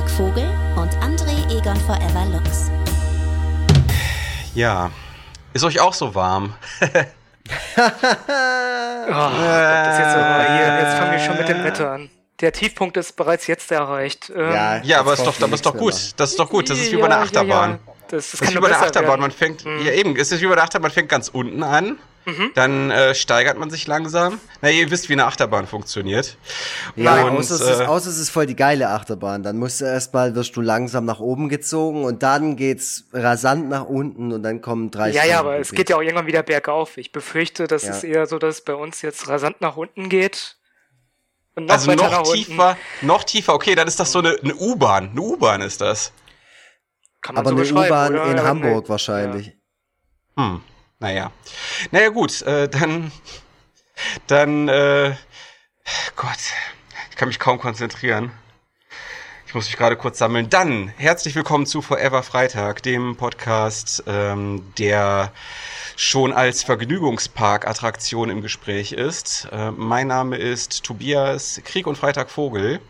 Freitag Vogel und André Egon Forever Lux. Ja. Ist euch auch so warm? Oh, das jetzt, aber hier, jetzt fangen wir schon mit dem Wetter an. Der Tiefpunkt ist bereits jetzt erreicht. Ähm, Ja, Ja, aber ist doch, aber ist doch gut. Das ist doch gut. Das ist wie bei einer Achterbahn. Ja, ja. Das, das Das kann ist wie bei besser Achterbahn. werden. Man fängt, Mhm. ja eben, es ist wie bei der Achterbahn, man fängt ganz unten an, Mhm. dann äh, steigert man sich langsam. Na, ihr wisst, wie eine Achterbahn funktioniert. Ja, Und, außer, es ist, äh, außer es ist voll die geile Achterbahn. Dann musst du erstmal, wirst du langsam nach oben gezogen und dann geht's rasant nach unten und dann kommen drei Ja, ja, aber Stunden es geht ja auch irgendwann wieder bergauf. Ich befürchte, das Ja. ist eher so, dass es bei uns jetzt rasant nach unten geht. Und noch Also noch nach unten. tiefer, noch tiefer. Okay, dann ist das so eine, eine U-Bahn. Eine U-Bahn ist das. Kann man Aber so eine U-Bahn in Ja, Hamburg nee. wahrscheinlich. Hm, naja. Naja, gut, äh, dann, dann, äh, Gott, ich kann mich kaum konzentrieren. Ich muss mich gerade kurz sammeln. Dann, herzlich willkommen zu Forever Freitag, dem Podcast, ähm, der schon als Vergnügungspark-Attraktion im Gespräch ist. Äh, mein Name ist Tobias Krieg und Freitag Vogel.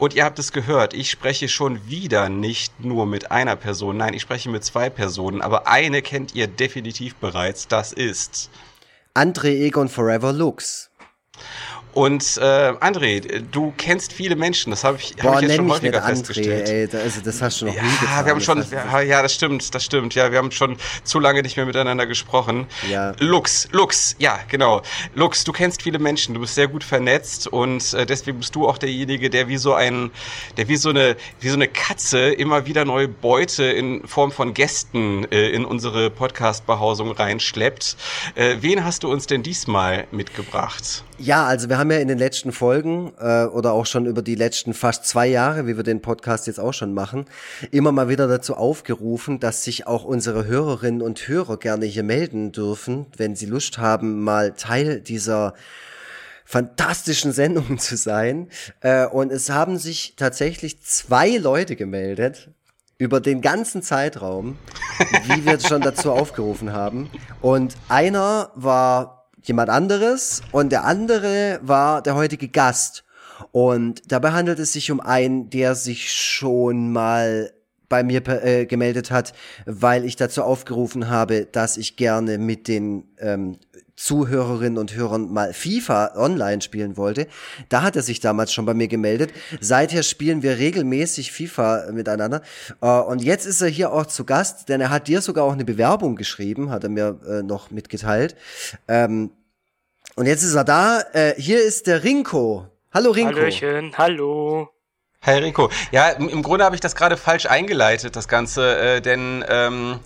Und ihr habt es gehört, ich spreche schon wieder nicht nur mit einer Person, nein, ich spreche mit zwei Personen, aber eine kennt ihr definitiv bereits, das ist. André Egon Forever Lux. Und äh, André, du kennst viele Menschen, das habe ich, hab ich jetzt schon häufiger André, festgestellt. ey. da- Also, das hast du noch Ja, nie getan. wir haben das schon, ja, ja, das stimmt, das stimmt. Ja, wir haben schon zu lange nicht mehr miteinander gesprochen. Ja. Lux, Lux, ja, genau. Lux, du kennst viele Menschen, du bist sehr gut vernetzt und äh, deswegen bist du auch derjenige, der wie so ein, der wie so eine, wie so eine Katze immer wieder neue Beute in Form von Gästen äh, in unsere Podcast-Behausung reinschleppt. Äh, wen hast du uns denn diesmal mitgebracht? Ja, also wir haben ja in den letzten Folgen äh, oder auch schon über die letzten fast zwei Jahre, wie wir den Podcast jetzt auch schon machen, immer mal wieder dazu aufgerufen, dass sich auch unsere Hörerinnen und Hörer gerne hier melden dürfen, wenn sie Lust haben, mal Teil dieser fantastischen Sendung zu sein. Äh, und es haben sich tatsächlich zwei Leute gemeldet über den ganzen Zeitraum, wie wir schon dazu aufgerufen haben. Und einer war jemand anderes und der andere war der heutige Gast. Und dabei handelt es sich um einen, der sich schon mal bei mir äh, gemeldet hat, weil ich dazu aufgerufen habe, dass ich gerne mit den ähm, Zuhörerinnen und Hörern mal FIFA online spielen wollte. Da hat er sich damals schon bei mir gemeldet. Seither spielen wir regelmäßig FIFA miteinander. Äh, und jetzt ist er hier auch zu Gast, denn er hat dir sogar auch eine Bewerbung geschrieben, hat er mir äh, noch mitgeteilt. Ähm, und jetzt ist er da. Äh, hier ist der Rinko. Hallo Rinko. Hallöchen, hallo. Hi Rico. Ja, im, Grunde habe ich das gerade falsch eingeleitet, das Ganze, äh, denn ähm,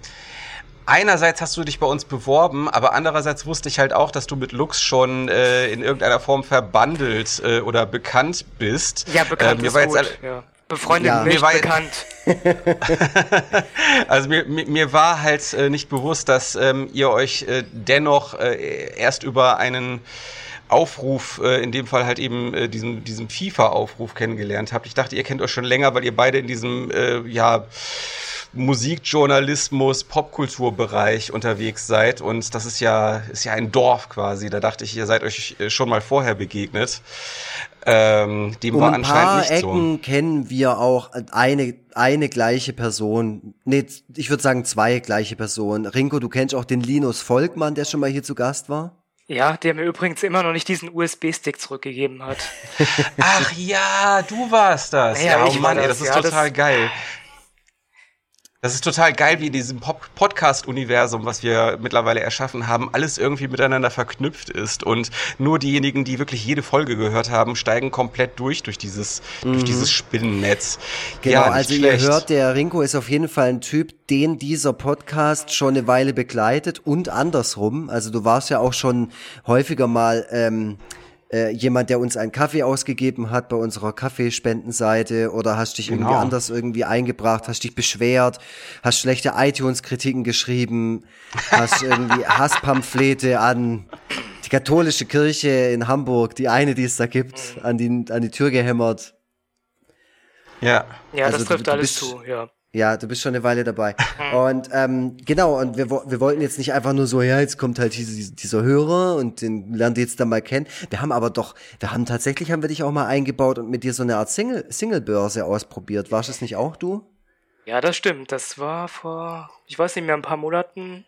einerseits hast du dich bei uns beworben, aber andererseits wusste ich halt auch, dass du mit Lux schon äh, in irgendeiner Form verbandelt äh, oder bekannt bist. Ja, bekannt Äh, mir ist war jetzt gut. alle- ja. Befreundet Ja. nicht, Mir war- bekannt. Also mir, mir, mir war halt äh, nicht bewusst, dass ähm, ihr euch äh, dennoch äh, erst über einen Aufruf, äh, in dem Fall halt eben äh, diesen, diesen FIFA-Aufruf kennengelernt habt. Ich dachte, ihr kennt euch schon länger, weil ihr beide in diesem, äh, ja, Musikjournalismus, Popkulturbereich unterwegs seid und das ist ja, ist ja ein Dorf quasi. Da dachte ich, ihr seid euch äh, schon mal vorher begegnet. Ähm, dem Um war ein anscheinend paar nicht Ecken kennen wir auch eine, eine gleiche Person. Nee, ich würde sagen zwei gleiche Personen. Rinko, du kennst auch den Linus Volkmann, der schon mal hier zu Gast war. Ja, der mir übrigens immer noch nicht diesen USB-Stick zurückgegeben hat. Ach ja, du warst das. Ja, Ja, ich oh Mann, ey, das, das ist ja, total das- geil. Das ist total geil, wie in diesem Podcast-Universum, was wir mittlerweile erschaffen haben, alles irgendwie miteinander verknüpft ist. Und nur diejenigen, die wirklich jede Folge gehört haben, steigen komplett durch, durch dieses, durch dieses Spinnennetz. Genau, ja, also schlecht. ihr hört, der Rinko ist auf jeden Fall ein Typ, den dieser Podcast schon eine Weile begleitet und andersrum. Also du warst ja auch schon häufiger mal ähm, äh, jemand, der uns einen Kaffee ausgegeben hat bei unserer Kaffeespendenseite oder hast dich irgendwie Genau. anders irgendwie eingebracht, hast dich beschwert, hast schlechte iTunes-Kritiken geschrieben, hast irgendwie Hasspamphlete an die katholische Kirche in Hamburg, die eine, die es da gibt, an die, an die Tür gehämmert. Ja. Ja, Also das du- trifft du alles bist- zu, ja. Ja, du bist schon eine Weile dabei. Und ähm, genau, und wir, wir wollten jetzt nicht einfach nur so, ja, jetzt kommt halt diese, dieser Hörer und den lernt ihr jetzt dann mal kennen. Wir haben aber doch, wir haben tatsächlich, haben wir dich auch mal eingebaut und mit dir so eine Art Single, Single-Börse ausprobiert. Warst es nicht auch du? Ja, das stimmt. Das war vor, ich weiß nicht mehr, ein paar Monaten.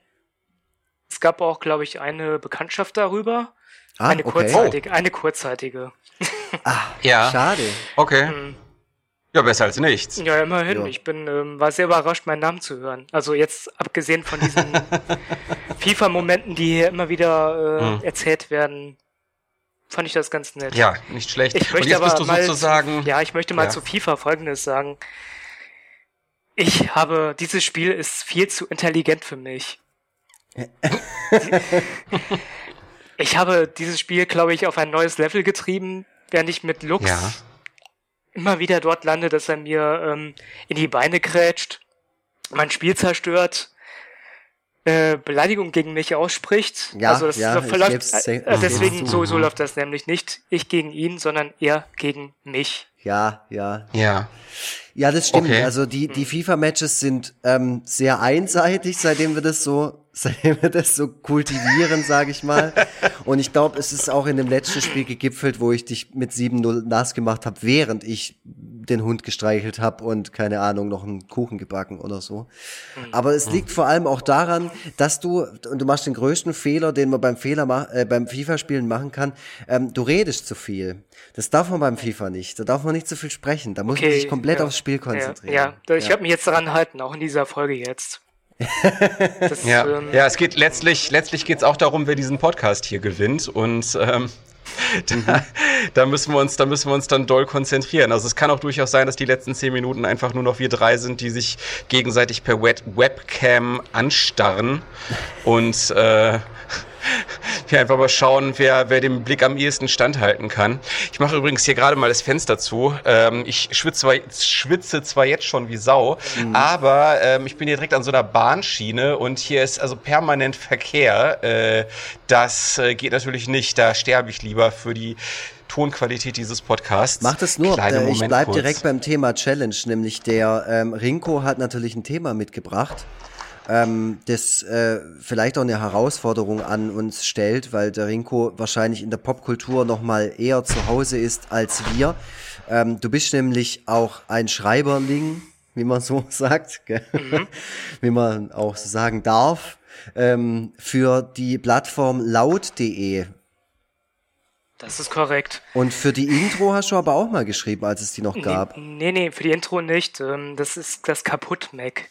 Es gab auch, glaube ich, eine Bekanntschaft darüber. Ah, eine okay. kurzzeitige, eine kurzzeitige. Ah, Ja. schade. Okay. Hm. Ja, besser als nichts. Ja, immerhin. Ja. Ich bin, ähm, war sehr überrascht, meinen Namen zu hören. Also jetzt abgesehen von diesen FIFA-Momenten, die hier immer wieder äh, Hm. erzählt werden, fand ich das ganz nett. Ja, nicht schlecht. Ich Und möchte jetzt aber bist du mal sozusagen. Zu, ja, ich möchte mal Ja. zu FIFA Folgendes sagen. Ich habe, dieses Spiel ist viel zu intelligent für mich. ich habe dieses Spiel, glaube ich, auf ein neues Level getrieben, während ich mit Lux Ja. Immer wieder dort lande, dass er mir ähm, in die Beine grätscht, mein Spiel zerstört, äh, Beleidigung gegen mich ausspricht. Ja, also das ja, verläuft, äh, äh, deswegen Mhm. so, so läuft das nämlich nicht ich gegen ihn, sondern er gegen mich. Ja, ja. Ja. Ja, das stimmt. Okay. Also die, die FIFA-Matches sind ähm, sehr einseitig, seitdem wir das so, seitdem wir das so kultivieren, sage ich mal. Und ich glaube, es ist auch in dem letzten Spiel gegipfelt, wo ich dich mit 7-0 nass gemacht habe, während ich den Hund gestreichelt habe und keine Ahnung, noch einen Kuchen gebacken oder so. Aber es liegt vor allem auch daran, dass du, und du machst den größten Fehler, den man beim Fehler äh, beim FIFA-Spielen machen kann, ähm, du redest zu viel. Das darf man beim FIFA nicht. Da darf man nicht zu viel sprechen. Da muss man sich komplett ja. aufs Spiel konzentrieren. Ja, ja. ich Ja. werde mich jetzt daran halten, auch in dieser Folge jetzt. Ja, ähm, ja, es geht letztlich, letztlich geht es auch darum, wer diesen Podcast hier gewinnt. Und ähm, da, da müssen wir uns, da müssen wir uns dann doll konzentrieren. Also es kann auch durchaus sein, dass die letzten zehn Minuten einfach nur noch wir drei sind, die sich gegenseitig per Web Webcam anstarren und äh, wir einfach mal schauen, wer, wer dem Blick am ehesten standhalten kann. Ich mache übrigens hier gerade mal das Fenster zu. Ähm, ich schwitze zwar, schwitze zwar jetzt schon wie Sau, aber ähm, ich bin hier direkt an so einer Bahnschiene und hier ist also permanent Verkehr. Äh, das äh, geht natürlich nicht. Da sterbe ich lieber für die Tonqualität dieses Podcasts. Mach das nur. Äh, ich Moment bleib kurz. direkt beim Thema Challenge, nämlich der ähm, Rinko hat natürlich ein Thema mitgebracht, ähm, das äh, vielleicht auch eine Herausforderung an uns stellt, weil der Rinko wahrscheinlich in der Popkultur noch mal eher zu Hause ist als wir. Ähm, du bist nämlich auch ein Schreiberling, wie man so sagt, gell? wie man auch so sagen darf, ähm, für die Plattform laut.de. das ist korrekt. Und für die Intro hast du aber auch mal geschrieben, als es die noch gab. Nee, nee, nee, für die Intro nicht. Ähm, das ist das Kaputt-Mac.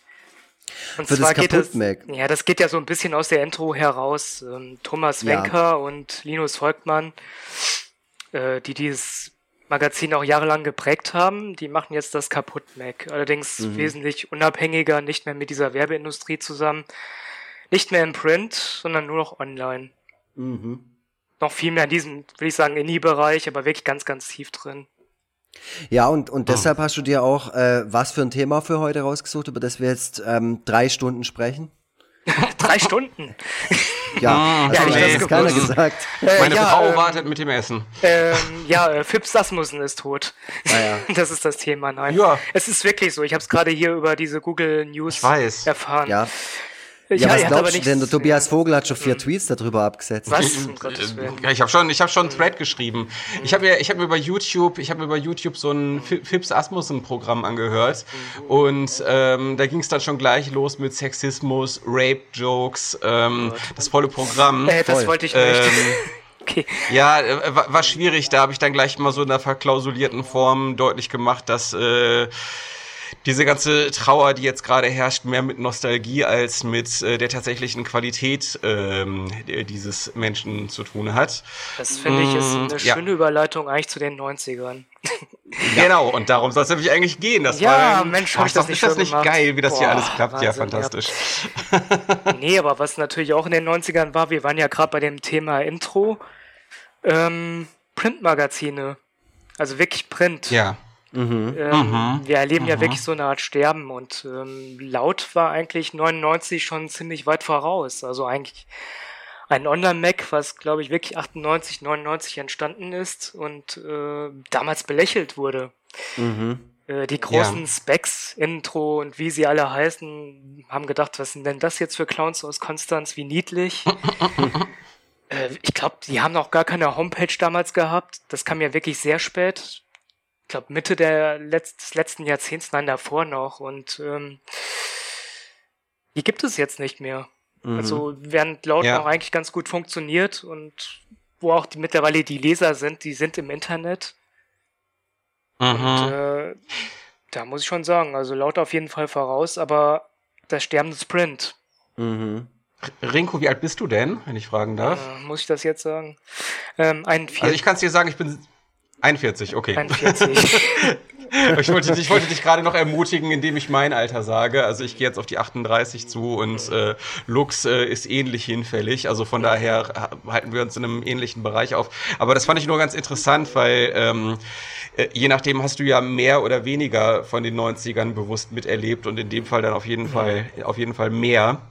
Und Für das geht es, ja, das geht ja so ein bisschen aus der Intro heraus. Ähm, Thomas Ja. Wenker und Linus Volkmann, äh, die dieses Magazin auch jahrelang geprägt haben, die machen jetzt das Kaputt-Mac. Allerdings Mhm. wesentlich unabhängiger, nicht mehr mit dieser Werbeindustrie zusammen. Nicht mehr im Print, sondern nur noch online. Mhm. Noch viel mehr in diesem, will ich sagen, Indie-Bereich, aber wirklich ganz, ganz tief drin. Ja, und, und deshalb hast du dir auch äh, was für ein Thema für heute rausgesucht, über das wir jetzt ähm, drei Stunden sprechen? Drei Stunden. Ja, Ja, also, ich das hat keiner gesagt. Äh, Meine ja, Frau ähm, wartet mit dem Essen. Ähm, ja, äh, Phipps Asmussen ist tot. Ah, ja. Das ist das Thema, nein. Ja. Es ist wirklich so. Ich habe es gerade hier über diese Google News Ich weiß. erfahren. Ja, ja was glaubst du denn? Der Tobias Vogel hat schon vier Tweets darüber abgesetzt. Was? Ja, ich habe schon, ich habe schon einen Thread geschrieben. Ich habe mir, ich habe mir über YouTube, ich habe mir über YouTube so ein Fi- Fips Asmussen Programm angehört und ähm, da ging es dann schon gleich los mit Sexismus, Rape Jokes, ähm, das volle Programm. Äh, das wollte ich nicht. Ähm, okay. Ja, äh, war, war schwierig. Da habe ich dann gleich mal so in einer verklausulierten Form deutlich gemacht, dass äh, diese ganze Trauer, die jetzt gerade herrscht, mehr mit Nostalgie als mit äh, der tatsächlichen Qualität ähm, dieses Menschen zu tun hat. Das finde ich ist Mm, eine ja. schöne Überleitung eigentlich zu den 90ern. Genau, und darum soll es nämlich eigentlich gehen. Das Ja, war, Mensch, hab ich doch- das nicht Ist das nicht gemacht. geil, wie das hier Boah, alles klappt? ja, Wahnsinn, ja. fantastisch. Nee, aber was natürlich auch in den 90ern war, wir waren ja gerade bei dem Thema Intro, ähm, Printmagazine. Also wirklich Print. Ja. Mhm. Ähm, Wir erleben ja wirklich so eine Art Sterben und ähm, Laut war eigentlich 99 schon ziemlich weit voraus. Also eigentlich ein Online-Mac, was glaube ich wirklich 98, 99 entstanden ist und äh, damals belächelt wurde. Mhm. Äh, die großen ja. Specs, Intro und wie sie alle heißen, haben gedacht, was sind denn das jetzt für Clowns aus Konstanz, wie niedlich. äh, ich glaube, die haben noch gar keine Homepage damals gehabt. Das kam ja wirklich sehr spät. Ich glaube, Mitte der Letz des letzten Jahrzehnts, nein, davor noch. Und ähm, die gibt es jetzt nicht mehr. Mhm. Also während Laut ja. noch eigentlich ganz gut funktioniert und wo auch die, mittlerweile die Leser sind, die sind im Internet. Mhm. Und äh, da muss ich schon sagen, also Laut auf jeden Fall voraus, aber das sterbende Sprint. Mhm. Rinko, wie alt bist du denn, wenn ich fragen darf? Äh, muss ich das jetzt sagen? Ähm, 41. Also ich kann es dir sagen, ich bin 41, okay. 41. ich, wollte, ich wollte dich gerade noch ermutigen, indem ich mein Alter sage. Also ich gehe jetzt auf die 38 zu und äh, Lux äh, ist ähnlich hinfällig. Also von daher halten wir uns in einem ähnlichen Bereich auf. Aber das fand ich nur ganz interessant, weil ähm, äh, je nachdem hast du ja mehr oder weniger von den 90ern bewusst miterlebt und in dem Fall dann auf jeden Fall, auf jeden Fall mehr.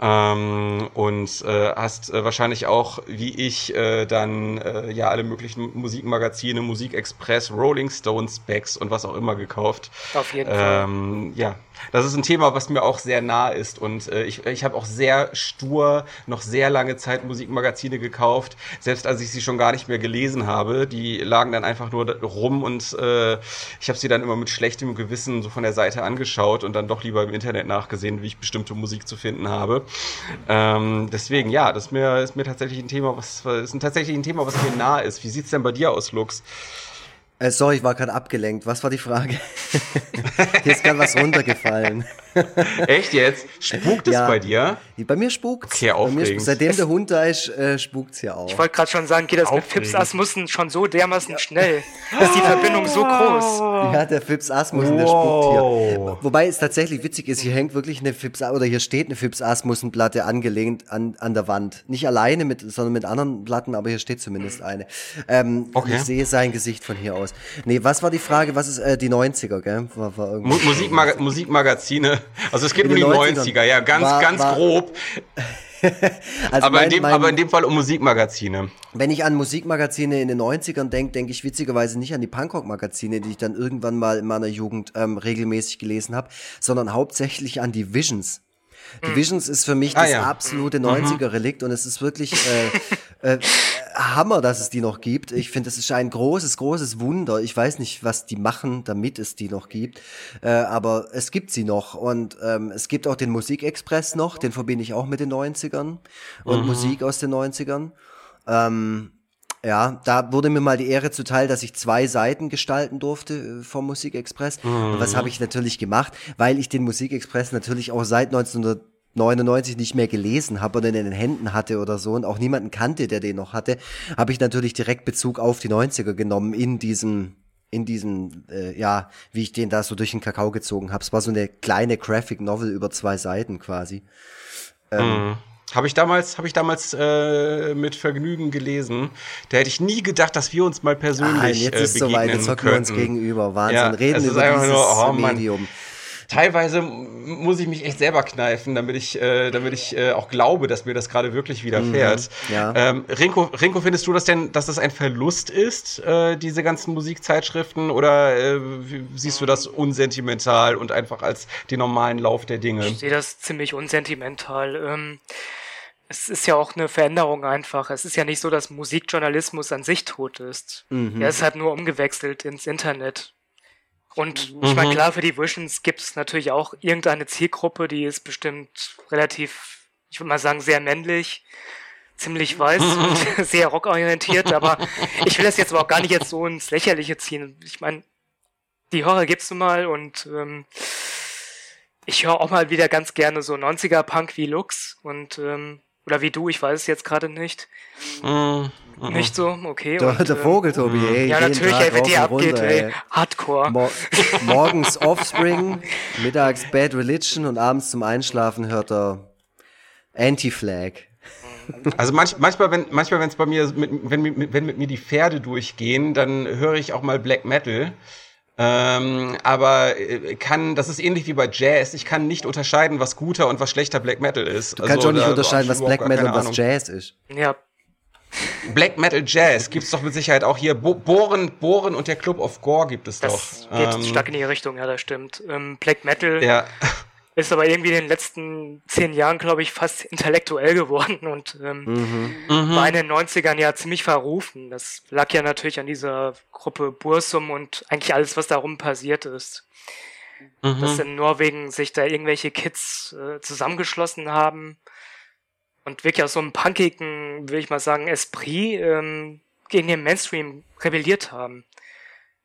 Ähm, und äh, hast äh, wahrscheinlich auch, wie ich, äh, dann äh, ja alle möglichen Musikmagazine, Musikexpress, Rolling Stones, Specs und was auch immer gekauft. Auf jeden ähm, Fall. Ja, das ist ein Thema, was mir auch sehr nah ist. Und äh, ich, ich habe auch sehr stur noch sehr lange Zeit Musikmagazine gekauft, selbst als ich sie schon gar nicht mehr gelesen habe. Die lagen dann einfach nur rum und äh, ich habe sie dann immer mit schlechtem Gewissen so von der Seite angeschaut und dann doch lieber im Internet nachgesehen, wie ich bestimmte Musik zu finden habe. Ähm, deswegen, ja, das ist mir, ist mir tatsächlich ein Thema, was ist tatsächlich ein Thema, was mir nah ist. Wie sieht's denn bei dir aus, Lux? Äh, sorry, ich war gerade abgelenkt. Was war die Frage? Hier ist gerade was runtergefallen. Echt jetzt? Spukt es ja, bei dir? Bei mir spukt Okay, aufregend. seitdem der Hund da ist, äh, spukt es ja auch. Ich wollte gerade schon sagen, geht das aufregend. mit Fips Asmussen schon so dermaßen ja. schnell? Ist die Verbindung so groß? Ja, der Fips Asmussen, der spukt hier. Wobei es tatsächlich witzig ist, hier hängt wirklich eine Fips, oder hier steht eine Fips Asmussen Platte angelehnt an, an der Wand. Nicht alleine mit, sondern mit anderen Platten, aber hier steht zumindest eine. Ähm, okay. Ich sehe sein Gesicht von hier aus. Nee, was war die Frage? Was ist äh, die 90er, gell? War, war Musikmaga Musikmagazine also es geht um die 90er, 90er ja, ganz, war, ganz war, grob. also aber, mein, in dem, mein, aber in dem Fall um Musikmagazine. Wenn ich an Musikmagazine in den 90ern denke, denke ich witzigerweise nicht an die Punkrock-Magazine, die ich dann irgendwann mal in meiner Jugend ähm, regelmäßig gelesen habe, sondern hauptsächlich an die Visions. Mhm. Visions ist für mich ah, das ja. absolute 90er-Relikt und es ist wirklich äh, äh, Hammer, dass es die noch gibt. Ich finde, es ist ein großes, großes Wunder. Ich weiß nicht, was die machen, damit es die noch gibt, äh, aber es gibt sie noch und ähm, es gibt auch den Musikexpress noch, den verbinde ich auch mit den 90ern und mhm. Musik aus den 90ern. Ähm, ja, da wurde mir mal die Ehre zuteil, dass ich zwei Seiten gestalten durfte äh, vom Musikexpress. Mhm. Und was habe ich natürlich gemacht? Weil ich den Musikexpress natürlich auch seit 1999 nicht mehr gelesen habe oder in den Händen hatte oder so und auch niemanden kannte, der den noch hatte, habe ich natürlich direkt Bezug auf die 90er genommen in diesem in diesem, äh, ja, wie ich den da so durch den Kakao gezogen habe. Es war so eine kleine Graphic Novel über zwei Seiten quasi. Ähm, mhm. Habe ich damals, habe ich damals äh, mit Vergnügen gelesen. Da hätte ich nie gedacht, dass wir uns mal persönlich Nein, jetzt äh, ist soweit, jetzt hocken wir uns gegenüber. Wahnsinn, ja, reden über dieses nur, oh, Medium. Teilweise muss ich mich echt selber kneifen, damit ich, äh, damit ich äh, auch glaube, dass mir das gerade wirklich widerfährt. Mhm, ja. ähm, Rinko, Rinko, findest du das denn, dass das ein Verlust ist, äh, diese ganzen Musikzeitschriften, oder äh, siehst du das unsentimental und einfach als den normalen Lauf der Dinge? Ich sehe das ziemlich unsentimental. Ähm es ist ja auch eine Veränderung einfach. Es ist ja nicht so, dass Musikjournalismus an sich tot ist. Mhm. Er ist halt nur umgewechselt ins Internet. Und mhm. ich meine, klar, für die Visions gibt es natürlich auch irgendeine Zielgruppe, die ist bestimmt relativ, ich würde mal sagen, sehr männlich, ziemlich weiß und sehr rockorientiert, aber ich will das jetzt aber auch gar nicht jetzt so ins Lächerliche ziehen. Ich meine, die Horror gibt's nun mal und ähm, ich höre auch mal wieder ganz gerne so 90er Punk wie Lux und ähm, oder wie du, ich weiß es jetzt gerade nicht. Mm, mm. Nicht so, okay. Der, und, der Vogel, Tobi, mm. ey. Ja, natürlich, ey, wenn die abgeht, runter, ey. Hardcore. Mo morgens Offspring, mittags Bad Religion und abends zum Einschlafen hört er Anti-Flag. Also manch, manchmal, wenn manchmal, wenn es bei mir, mit, wenn, wenn mit mir die Pferde durchgehen, dann höre ich auch mal Black Metal. Ähm, aber äh, kann, das ist ähnlich wie bei Jazz. Ich kann nicht unterscheiden, was guter und was schlechter Black Metal ist. Du kannst also, auch nicht unterscheiden, was Black Metal und was Jazz ist. Ja. Black Metal Jazz gibt's doch mit Sicherheit auch hier. Bo Bohren, Bohren und der Club of Gore gibt es das doch. Geht ähm, stark in die Richtung, ja, das stimmt. Ähm, Black Metal. Ja. Ist aber irgendwie in den letzten zehn Jahren, glaube ich, fast intellektuell geworden und ähm, mhm. war in den 90ern ja ziemlich verrufen. Das lag ja natürlich an dieser Gruppe Bursum und eigentlich alles, was darum passiert ist. Mhm. Dass in Norwegen sich da irgendwelche Kids äh, zusammengeschlossen haben und wirklich aus so einem punkigen, will ich mal sagen, Esprit ähm, gegen den Mainstream rebelliert haben.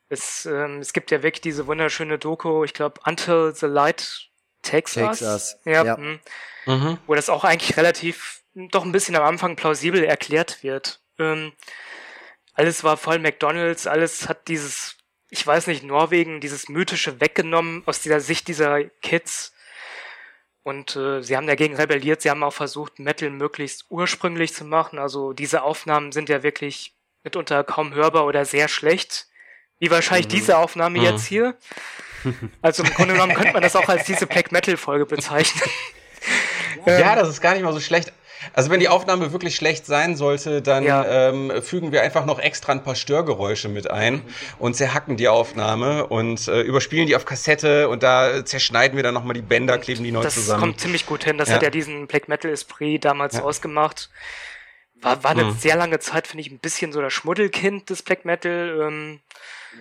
Es, ähm, es gibt ja wirklich diese wunderschöne Doku, ich glaube, Until the Light Texas. Texas. Ja. ja. Hm. Mhm. Wo das auch eigentlich relativ doch ein bisschen am Anfang plausibel erklärt wird. Ähm, alles war voll McDonalds, alles hat dieses, ich weiß nicht, Norwegen, dieses mythische weggenommen aus dieser Sicht dieser Kids. Und äh, sie haben dagegen rebelliert, sie haben auch versucht, Metal möglichst ursprünglich zu machen. Also diese Aufnahmen sind ja wirklich mitunter kaum hörbar oder sehr schlecht. Wie wahrscheinlich mhm. diese Aufnahme mhm. jetzt hier. Also im Grunde genommen könnte man das auch als diese Black Metal Folge bezeichnen. Ja, das ist gar nicht mal so schlecht. Also wenn die Aufnahme wirklich schlecht sein sollte, dann ja. ähm, fügen wir einfach noch extra ein paar Störgeräusche mit ein und zerhacken die Aufnahme und äh, überspielen die auf Kassette und da zerschneiden wir dann nochmal die Bänder, kleben die neu das zusammen. Das kommt ziemlich gut hin. Das ja. hat ja diesen Black Metal Esprit damals ja. ausgemacht. War, war eine hm. sehr lange Zeit, finde ich, ein bisschen so das Schmuddelkind des Black Metal. Ähm,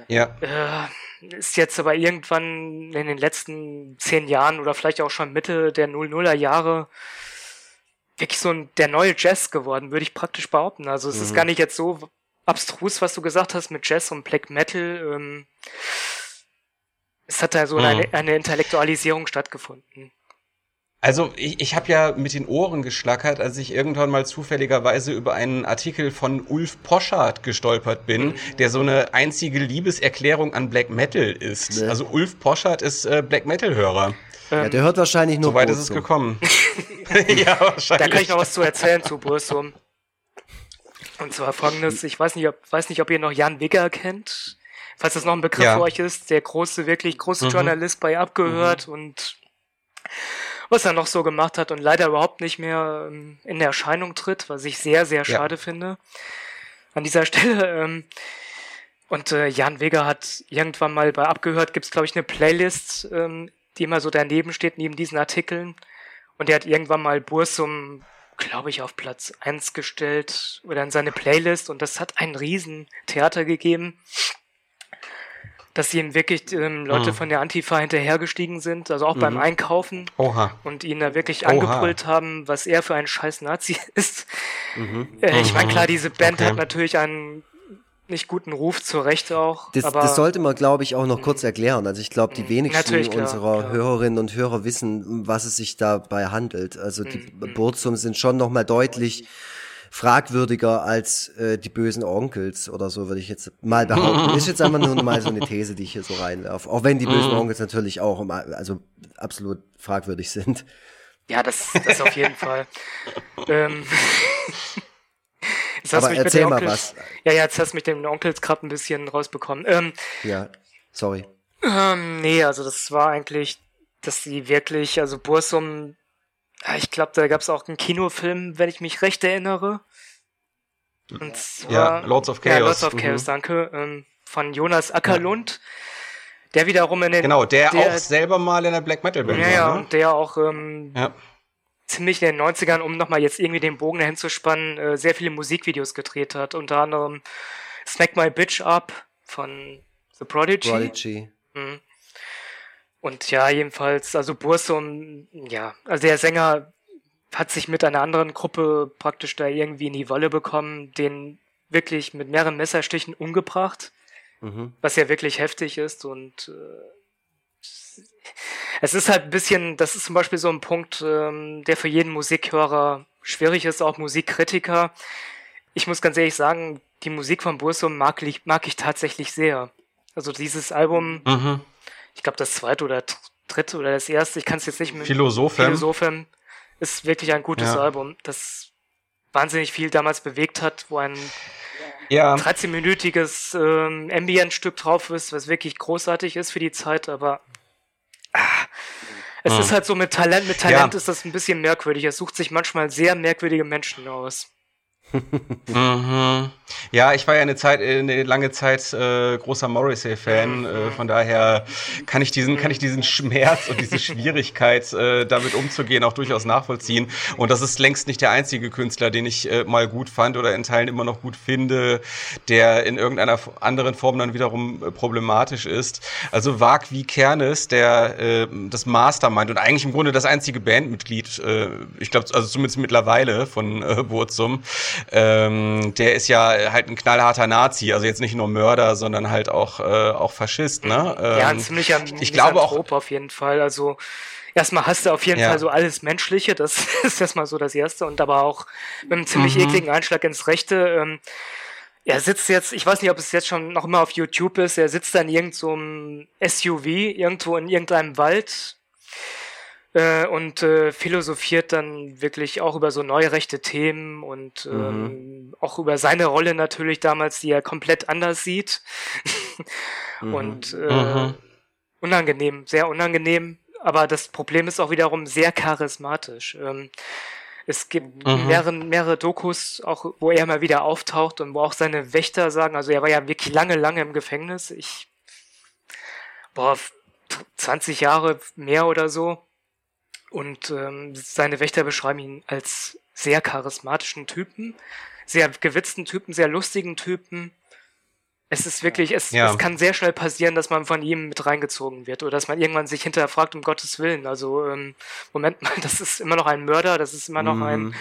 ja. Äh, ist jetzt aber irgendwann in den letzten zehn Jahren oder vielleicht auch schon Mitte der 00er Jahre wirklich so ein, der neue Jazz geworden, würde ich praktisch behaupten. Also es mhm. ist gar nicht jetzt so abstrus, was du gesagt hast mit Jazz und Black Metal. Ähm, es hat da so mhm. eine, eine Intellektualisierung stattgefunden. Also ich, ich habe ja mit den Ohren geschlackert, als ich irgendwann mal zufälligerweise über einen Artikel von Ulf Poschardt gestolpert bin, der so eine einzige Liebeserklärung an Black Metal ist. Nee. Also Ulf Poschardt ist äh, Black Metal-Hörer. Ja, der hört wahrscheinlich nur. So weit ist es gekommen. ja, wahrscheinlich. Da kann ich noch was zu erzählen zu Bursum. Und zwar folgendes, ich weiß nicht, ob, weiß nicht, ob ihr noch Jan Wigger kennt. Falls das noch ein Begriff ja. für euch ist, der große, wirklich große mhm. Journalist bei Abgehört mhm. und was er noch so gemacht hat und leider überhaupt nicht mehr ähm, in Erscheinung tritt, was ich sehr, sehr schade ja. finde. An dieser Stelle. Ähm, und äh, Jan Weger hat irgendwann mal bei Abgehört, gibt's glaube ich eine Playlist, ähm, die immer so daneben steht, neben diesen Artikeln. Und er hat irgendwann mal Bursum, glaube ich, auf Platz eins gestellt oder in seine Playlist und das hat ein Riesentheater gegeben dass ihm wirklich ähm, Leute mhm. von der Antifa hinterhergestiegen sind, also auch mhm. beim Einkaufen Oha. und ihn da wirklich angebrüllt haben, was er für ein scheiß Nazi ist. Mhm. Äh, ich meine, klar, diese Band okay. hat natürlich einen nicht guten Ruf, zu Recht auch. Das, das sollte man, glaube ich, auch noch kurz erklären. Also ich glaube, die mhm. wenigsten klar, unserer klar. Hörerinnen und Hörer wissen, um was es sich dabei handelt. Also die mhm. Burzum sind schon noch mal deutlich fragwürdiger als äh, die bösen Onkels oder so, würde ich jetzt mal behaupten. Ist jetzt einfach nur mal so eine These, die ich hier so reinwerfe. Auch wenn die bösen mhm. Onkels natürlich auch also absolut fragwürdig sind. Ja, das, das auf jeden Fall. ähm, jetzt Aber erzähl mal was. Ja, ja, jetzt hast du mich den Onkels gerade ein bisschen rausbekommen. Ähm, ja, sorry. Ähm, nee, also das war eigentlich, dass sie wirklich, also Bursum ja, ich glaube, da gab es auch einen Kinofilm, wenn ich mich recht erinnere. Und zwar, ja, Lords of Chaos. Ja, Lords of Chaos, mhm. danke. Ähm, von Jonas Ackerlund. Ja. Der wiederum in den. Genau, der, der, auch selber mal in der Black Metal Band ja, war. Ja, ne? und der auch ähm, ja. ziemlich in den 90ern, um nochmal jetzt irgendwie den Bogen dahin zu spannen, äh, sehr viele Musikvideos gedreht hat. Unter anderem Smack My Bitch Up von The Prodigy. Prodigy. Mhm. Und ja, jedenfalls, also Bursum, ja, also der Sänger hat sich mit einer anderen Gruppe praktisch da irgendwie in die Wolle bekommen, den wirklich mit mehreren Messerstichen umgebracht, mhm. was ja wirklich heftig ist und äh, es ist halt ein bisschen, das ist zum Beispiel so ein Punkt, ähm, der für jeden Musikhörer schwierig ist, auch Musikkritiker. Ich muss ganz ehrlich sagen, die Musik von Bursum mag, mag ich tatsächlich sehr. Also dieses Album mhm ich glaube, das zweite oder dritte oder das erste, ich kann es jetzt nicht mehr. Philosophem. Philosophem ist wirklich ein gutes ja. Album, das wahnsinnig viel damals bewegt hat, wo ein ja. 13-minütiges ähm, Ambient-Stück drauf ist, was wirklich großartig ist für die Zeit, aber ah, es hm. ist halt so mit Talent, mit Talent ja. ist das ein bisschen merkwürdig. Es sucht sich manchmal sehr merkwürdige Menschen aus mhm. Ja, ich war ja eine Zeit, eine lange Zeit äh, großer Morrissey-Fan. Äh, von daher kann ich diesen, kann ich diesen Schmerz und diese Schwierigkeit, äh, damit umzugehen, auch durchaus nachvollziehen. Und das ist längst nicht der einzige Künstler, den ich äh, mal gut fand oder in Teilen immer noch gut finde, der in irgendeiner anderen Form dann wiederum äh, problematisch ist. Also Wag wie Kernes, der äh, das Mastermind und eigentlich im Grunde das einzige Bandmitglied, äh, ich glaube, also zumindest mittlerweile von äh, Burzum, ähm, der ist ja halt ein knallharter Nazi, also jetzt nicht nur Mörder, sondern halt auch, äh, auch Faschist, ne? Ähm, ja, ein ziemlicher ich glaube auch auf jeden Fall. Also erstmal hast du auf jeden ja. Fall so alles Menschliche, das ist erstmal so das Erste und aber auch mit einem ziemlich mhm. ekligen Einschlag ins Rechte. Ähm, er sitzt jetzt, ich weiß nicht, ob es jetzt schon noch immer auf YouTube ist, er sitzt da in irgendeinem so SUV irgendwo in irgendeinem Wald äh, und äh, philosophiert dann wirklich auch über so neue rechte Themen und mhm. ähm, auch über seine Rolle natürlich damals, die er komplett anders sieht. mhm. Und äh, mhm. unangenehm, sehr unangenehm. Aber das Problem ist auch wiederum sehr charismatisch. Ähm, es gibt mhm. mehrere, mehrere Dokus, auch wo er mal wieder auftaucht und wo auch seine Wächter sagen, also er war ja wirklich lange, lange im Gefängnis. Ich, boah, 20 Jahre mehr oder so. Und ähm, seine Wächter beschreiben ihn als sehr charismatischen Typen, sehr gewitzten Typen, sehr lustigen Typen. Es ist wirklich, es, ja. es kann sehr schnell passieren, dass man von ihm mit reingezogen wird oder dass man irgendwann sich hinterher fragt, um Gottes Willen. Also, ähm, Moment mal, das ist immer noch ein Mörder, das ist immer noch mhm. ein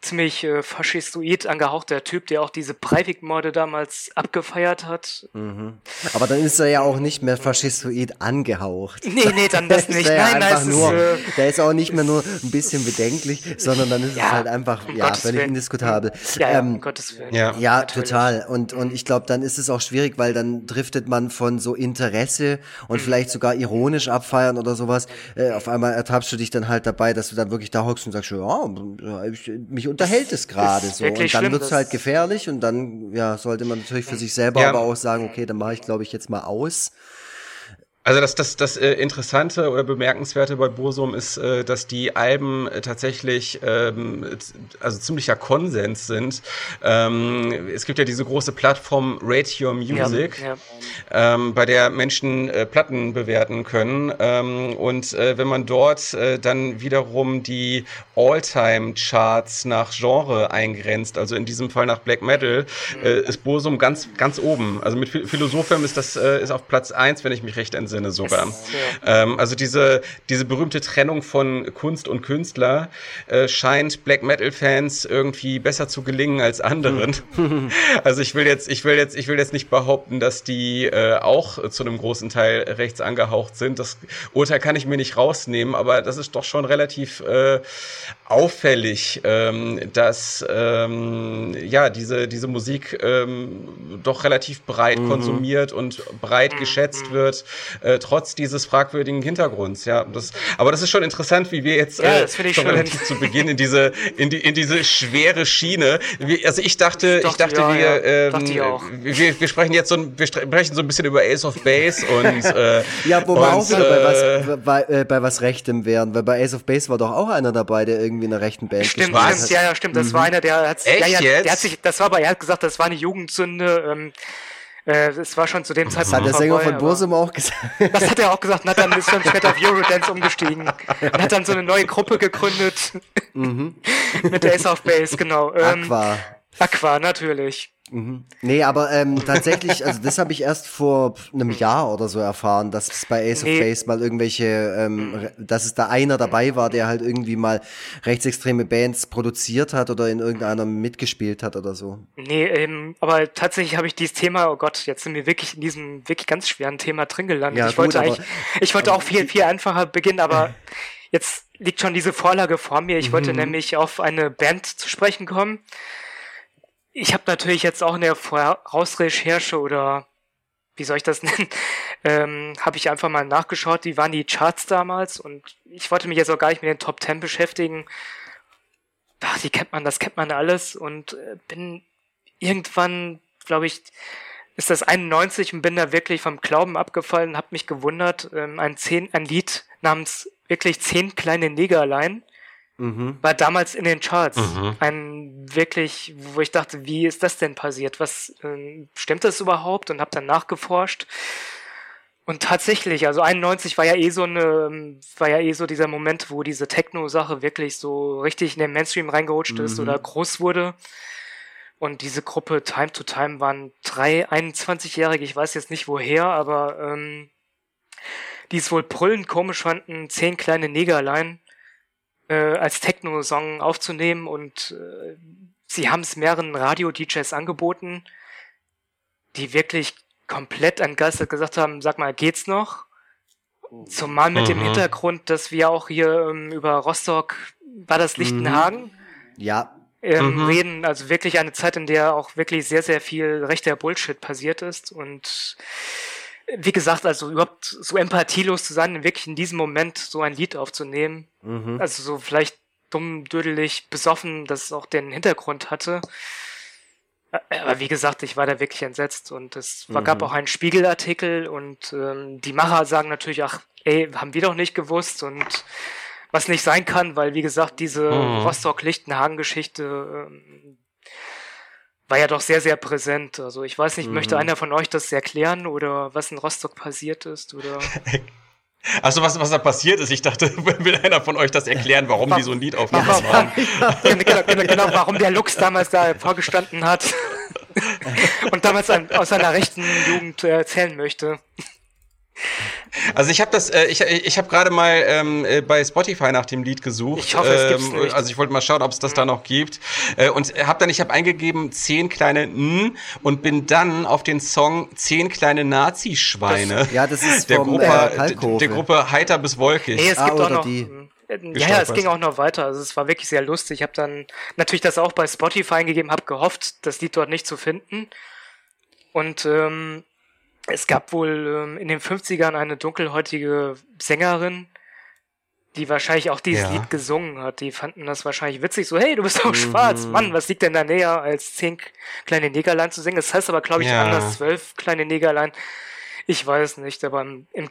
ziemlich äh, faschistoid angehauchter Typ, der auch diese Breivik-Morde damals abgefeiert hat. Mhm. Aber dann ist er ja auch nicht mehr faschistoid angehaucht. Nee, nee, dann das nicht. nein, nein, nur, ist, äh, der ist auch nicht mehr nur ein bisschen bedenklich, sondern dann ist ja, es halt einfach, um ja, Gottes völlig Willen. indiskutabel. Ja, ja, ähm, um Gottes Willen. Ja, ja total. Und, und ich glaube, dann ist es auch schwierig, weil dann driftet man von so Interesse und mhm. vielleicht sogar ironisch abfeiern oder sowas. Äh, auf einmal ertappst du dich dann halt dabei, dass du dann wirklich da hockst und sagst, ja, ich, mich unterhält es gerade so. Und dann wird es halt gefährlich und dann ja, sollte man natürlich für sich selber ja. aber auch sagen, okay, dann mache ich, glaube ich, jetzt mal aus. Also das, das, das äh, Interessante oder Bemerkenswerte bei Bosum ist, äh, dass die Alben äh, tatsächlich ähm, also ziemlicher Konsens sind. Ähm, es gibt ja diese große Plattform Rate Your Music, ja, ja. Ähm, bei der Menschen äh, Platten bewerten können. Ähm, und äh, wenn man dort äh, dann wiederum die All-Time-Charts nach Genre eingrenzt, also in diesem Fall nach Black Metal, äh, ist Bosum ganz, ganz oben. Also mit Philosophem ist das äh, ist auf Platz eins, wenn ich mich recht entsinne. Sinne sogar. Ähm, also diese, diese berühmte Trennung von Kunst und Künstler äh, scheint Black Metal-Fans irgendwie besser zu gelingen als anderen. Hm. also ich will jetzt, ich will jetzt, ich will jetzt nicht behaupten, dass die äh, auch zu einem großen Teil rechts angehaucht sind. Das Urteil kann ich mir nicht rausnehmen, aber das ist doch schon relativ äh, auffällig, ähm, dass ähm, ja diese diese Musik ähm, doch relativ breit mhm. konsumiert und breit mhm. geschätzt wird, äh, trotz dieses fragwürdigen Hintergrunds. Ja, das, aber das ist schon interessant, wie wir jetzt ja, äh, schon relativ zu Beginn in diese in die in diese schwere Schiene. Wie, also ich dachte, ich dachte, ja, wir, ja. Ähm, wir wir sprechen jetzt so ein, wir sprechen so ein bisschen über Ace of Base und äh, ja, wo wir auch wieder bei was äh, bei, äh, bei was Rechtem wären, weil bei Ace of Base war doch auch einer dabei, der irgendwie in einer rechten Band stimmt, gespielt hat. Ja, ja, stimmt. Das mhm. war einer, der hat, Echt ja, ja, der hat sich, das war aber, er hat gesagt, das war eine Jugendsünde. Ähm, äh, es war schon zu dem Zeitpunkt. Das hat der Sänger von Bursum auch gesagt. Das hat er auch gesagt und hat dann ist schon später auf Eurodance umgestiegen und hat dann so eine neue Gruppe gegründet. Mhm. Mit Ace of Base, genau. Ähm, Aqua. Aqua, natürlich. Mhm. Nee, aber ähm, tatsächlich, also das habe ich erst vor einem Jahr oder so erfahren, dass es bei Ace of Base mal irgendwelche, ähm, mhm. dass es da einer dabei war, der halt irgendwie mal rechtsextreme Bands produziert hat oder in irgendeiner mitgespielt hat oder so. Nee, ähm, aber tatsächlich habe ich dieses Thema, oh Gott, jetzt sind wir wirklich in diesem wirklich ganz schweren Thema drin gelandet. Ja, ich gut, wollte eigentlich, ich wollte auch viel, viel einfacher beginnen, aber jetzt liegt schon diese Vorlage vor mir. Ich wollte mhm. nämlich auf eine Band zu sprechen kommen ich habe natürlich jetzt auch in der Vorausrecherche oder wie soll ich das nennen, ähm, habe ich einfach mal nachgeschaut, wie waren die Charts damals und ich wollte mich jetzt auch gar nicht mit den Top 10 beschäftigen. Ach, die kennt man, das kennt man alles und äh, bin irgendwann glaube ich, ist das 91 und bin da wirklich vom Glauben abgefallen, habe mich gewundert. Ähm, ein, zehn, ein Lied namens wirklich zehn kleine Negerlein mhm. war damals in den Charts. Mhm. Ein wirklich, wo ich dachte, wie ist das denn passiert? Was ähm, stimmt das überhaupt? Und habe dann nachgeforscht. Und tatsächlich, also 91 war ja eh so eine, ähm, war ja eh so dieser Moment, wo diese Techno-Sache wirklich so richtig in den Mainstream reingerutscht ist mhm. oder groß wurde. Und diese Gruppe Time to Time waren drei 21-Jährige, ich weiß jetzt nicht woher, aber ähm, die es wohl brüllend komisch fanden, zehn kleine Negerlein äh, als Techno-Song aufzunehmen und äh, sie haben es mehreren Radio-DJs angeboten, die wirklich komplett entgeistert gesagt haben, sag mal, geht's noch? Zumal mit mhm. dem Hintergrund, dass wir auch hier ähm, über Rostock, war das Lichtenhagen? Mhm. Ja, ähm, mhm. reden. Also wirklich eine Zeit, in der auch wirklich sehr, sehr viel rechter Bullshit passiert ist. Und wie gesagt, also überhaupt so empathielos zu sein, wirklich in diesem Moment so ein Lied aufzunehmen. Mhm. Also so vielleicht dumm, dödelig, besoffen, das auch den Hintergrund hatte. Aber wie gesagt, ich war da wirklich entsetzt und es mhm. gab auch einen Spiegelartikel und ähm, die Macher sagen natürlich, ach, ey, haben wir doch nicht gewusst und was nicht sein kann, weil wie gesagt, diese mhm. Rostock-Lichtenhagen-Geschichte ähm, war ja doch sehr, sehr präsent. Also ich weiß nicht, mhm. möchte einer von euch das erklären oder was in Rostock passiert ist oder? Also was, was da passiert ist, ich dachte, will einer von euch das erklären, warum die so ein Lied aufgenommen haben. genau, genau, genau, warum der Lux damals da vorgestanden hat und damals an, aus seiner rechten Jugend erzählen möchte. Also ich habe das, äh, ich, ich habe gerade mal ähm, äh, bei Spotify nach dem Lied gesucht. Ich hoffe, es gibt's ähm, nicht. Also ich wollte mal schauen, ob es das mhm. da noch gibt. Äh, und habe dann, ich habe eingegeben zehn kleine N und bin dann auf den Song zehn kleine Nazi-Schweine. Ja, das ist der Gruppe, äh, der Gruppe heiter bis wolkig. Nee, es ah, gibt auch noch. Die. Mhm. Ja, ja, es ging auch noch weiter. Also es war wirklich sehr lustig. Ich habe dann natürlich das auch bei Spotify eingegeben, habe gehofft, das Lied dort nicht zu finden. Und ähm, es gab wohl ähm, in den 50ern eine dunkelhäutige Sängerin, die wahrscheinlich auch dieses ja. Lied gesungen hat. Die fanden das wahrscheinlich witzig, so, hey, du bist doch mhm. schwarz, Mann, was liegt denn da näher, als zehn kleine Negerlein zu singen? Das heißt aber, glaube ich, ja. anders, zwölf kleine Negerlein. Ich weiß nicht, aber im, im,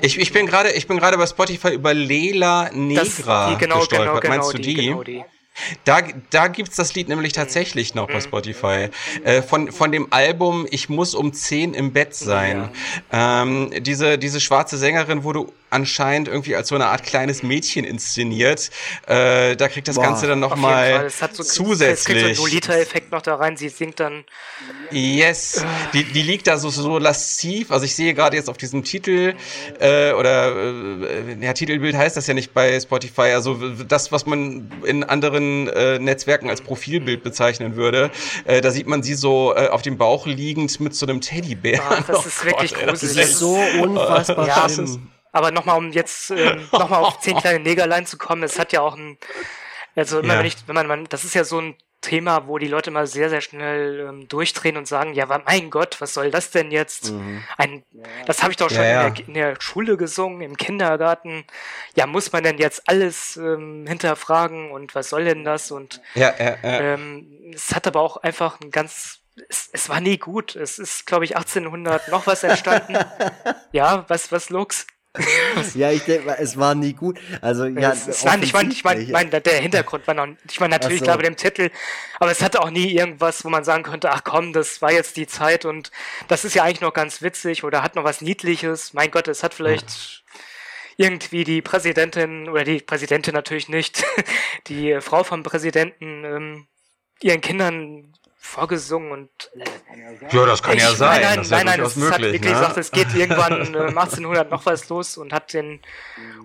ich, ich bin gerade ich bin gerade bei Spotify über Lela Negra das, die, genau, gestolpert. Genau, Meinst du die? die? Genau die. Da, da gibt's das Lied nämlich tatsächlich noch bei Spotify. Äh, von, von dem Album Ich muss um 10 im Bett sein. Ja. Ähm, diese, diese schwarze Sängerin wurde anscheinend irgendwie als so eine Art kleines Mädchen inszeniert. Äh, da kriegt das Boah, Ganze dann nochmal so, zusätzlich. Es kriegt so einen Lolita-Effekt noch da rein. Sie singt dann. Yes. Die, die liegt da so, so lasziv. Also ich sehe gerade jetzt auf diesem Titel, äh, oder äh, ja, Titelbild heißt das ja nicht bei Spotify. Also das, was man in anderen äh, Netzwerken als Profilbild bezeichnen würde. Äh, da sieht man sie so äh, auf dem Bauch liegend mit so einem Teddybär. Ach, das oh ist Gott, wirklich ey, gruselig. Das ist so unfassbar ja, schlimm. Aber nochmal, um jetzt äh, nochmal auf zehn kleine Negerlein zu kommen, es hat ja auch ein, also immer ja. wenn ich, wenn man, man, das ist ja so ein Thema, wo die Leute mal sehr, sehr schnell ähm, durchdrehen und sagen, ja, mein Gott, was soll das denn jetzt? Mhm. Ein, das habe ich doch schon ja. In, der, in, der, Schule gesungen, im Kindergarten. Ja, muss man denn jetzt alles ähm, hinterfragen und was soll denn das? Und ja, ja, ähm, es hat aber auch einfach ein ganz es, es war nie gut. Es ist, glaube ich, 1800 noch was entstanden. ja, was, was Lux? ja, ich denke, es war nie gut. Also ja, nein, ich meine, ich meine, mein, der Hintergrund war noch. Ich meine natürlich, so. glaube dem Titel, aber es hatte auch nie irgendwas, wo man sagen könnte, ach komm, das war jetzt die Zeit und das ist ja eigentlich noch ganz witzig oder hat noch was Niedliches. Mein Gott, es hat vielleicht ja. irgendwie die Präsidentin oder die Präsidentin natürlich nicht, die Frau vom Präsidenten ähm, ihren Kindern vorgesungen und. Ja, das kann ich, ja sein. Nein, nein, nein, nein, es möglich, hat wirklich ne? gesagt, es geht irgendwann äh, 1800 noch was los und hat den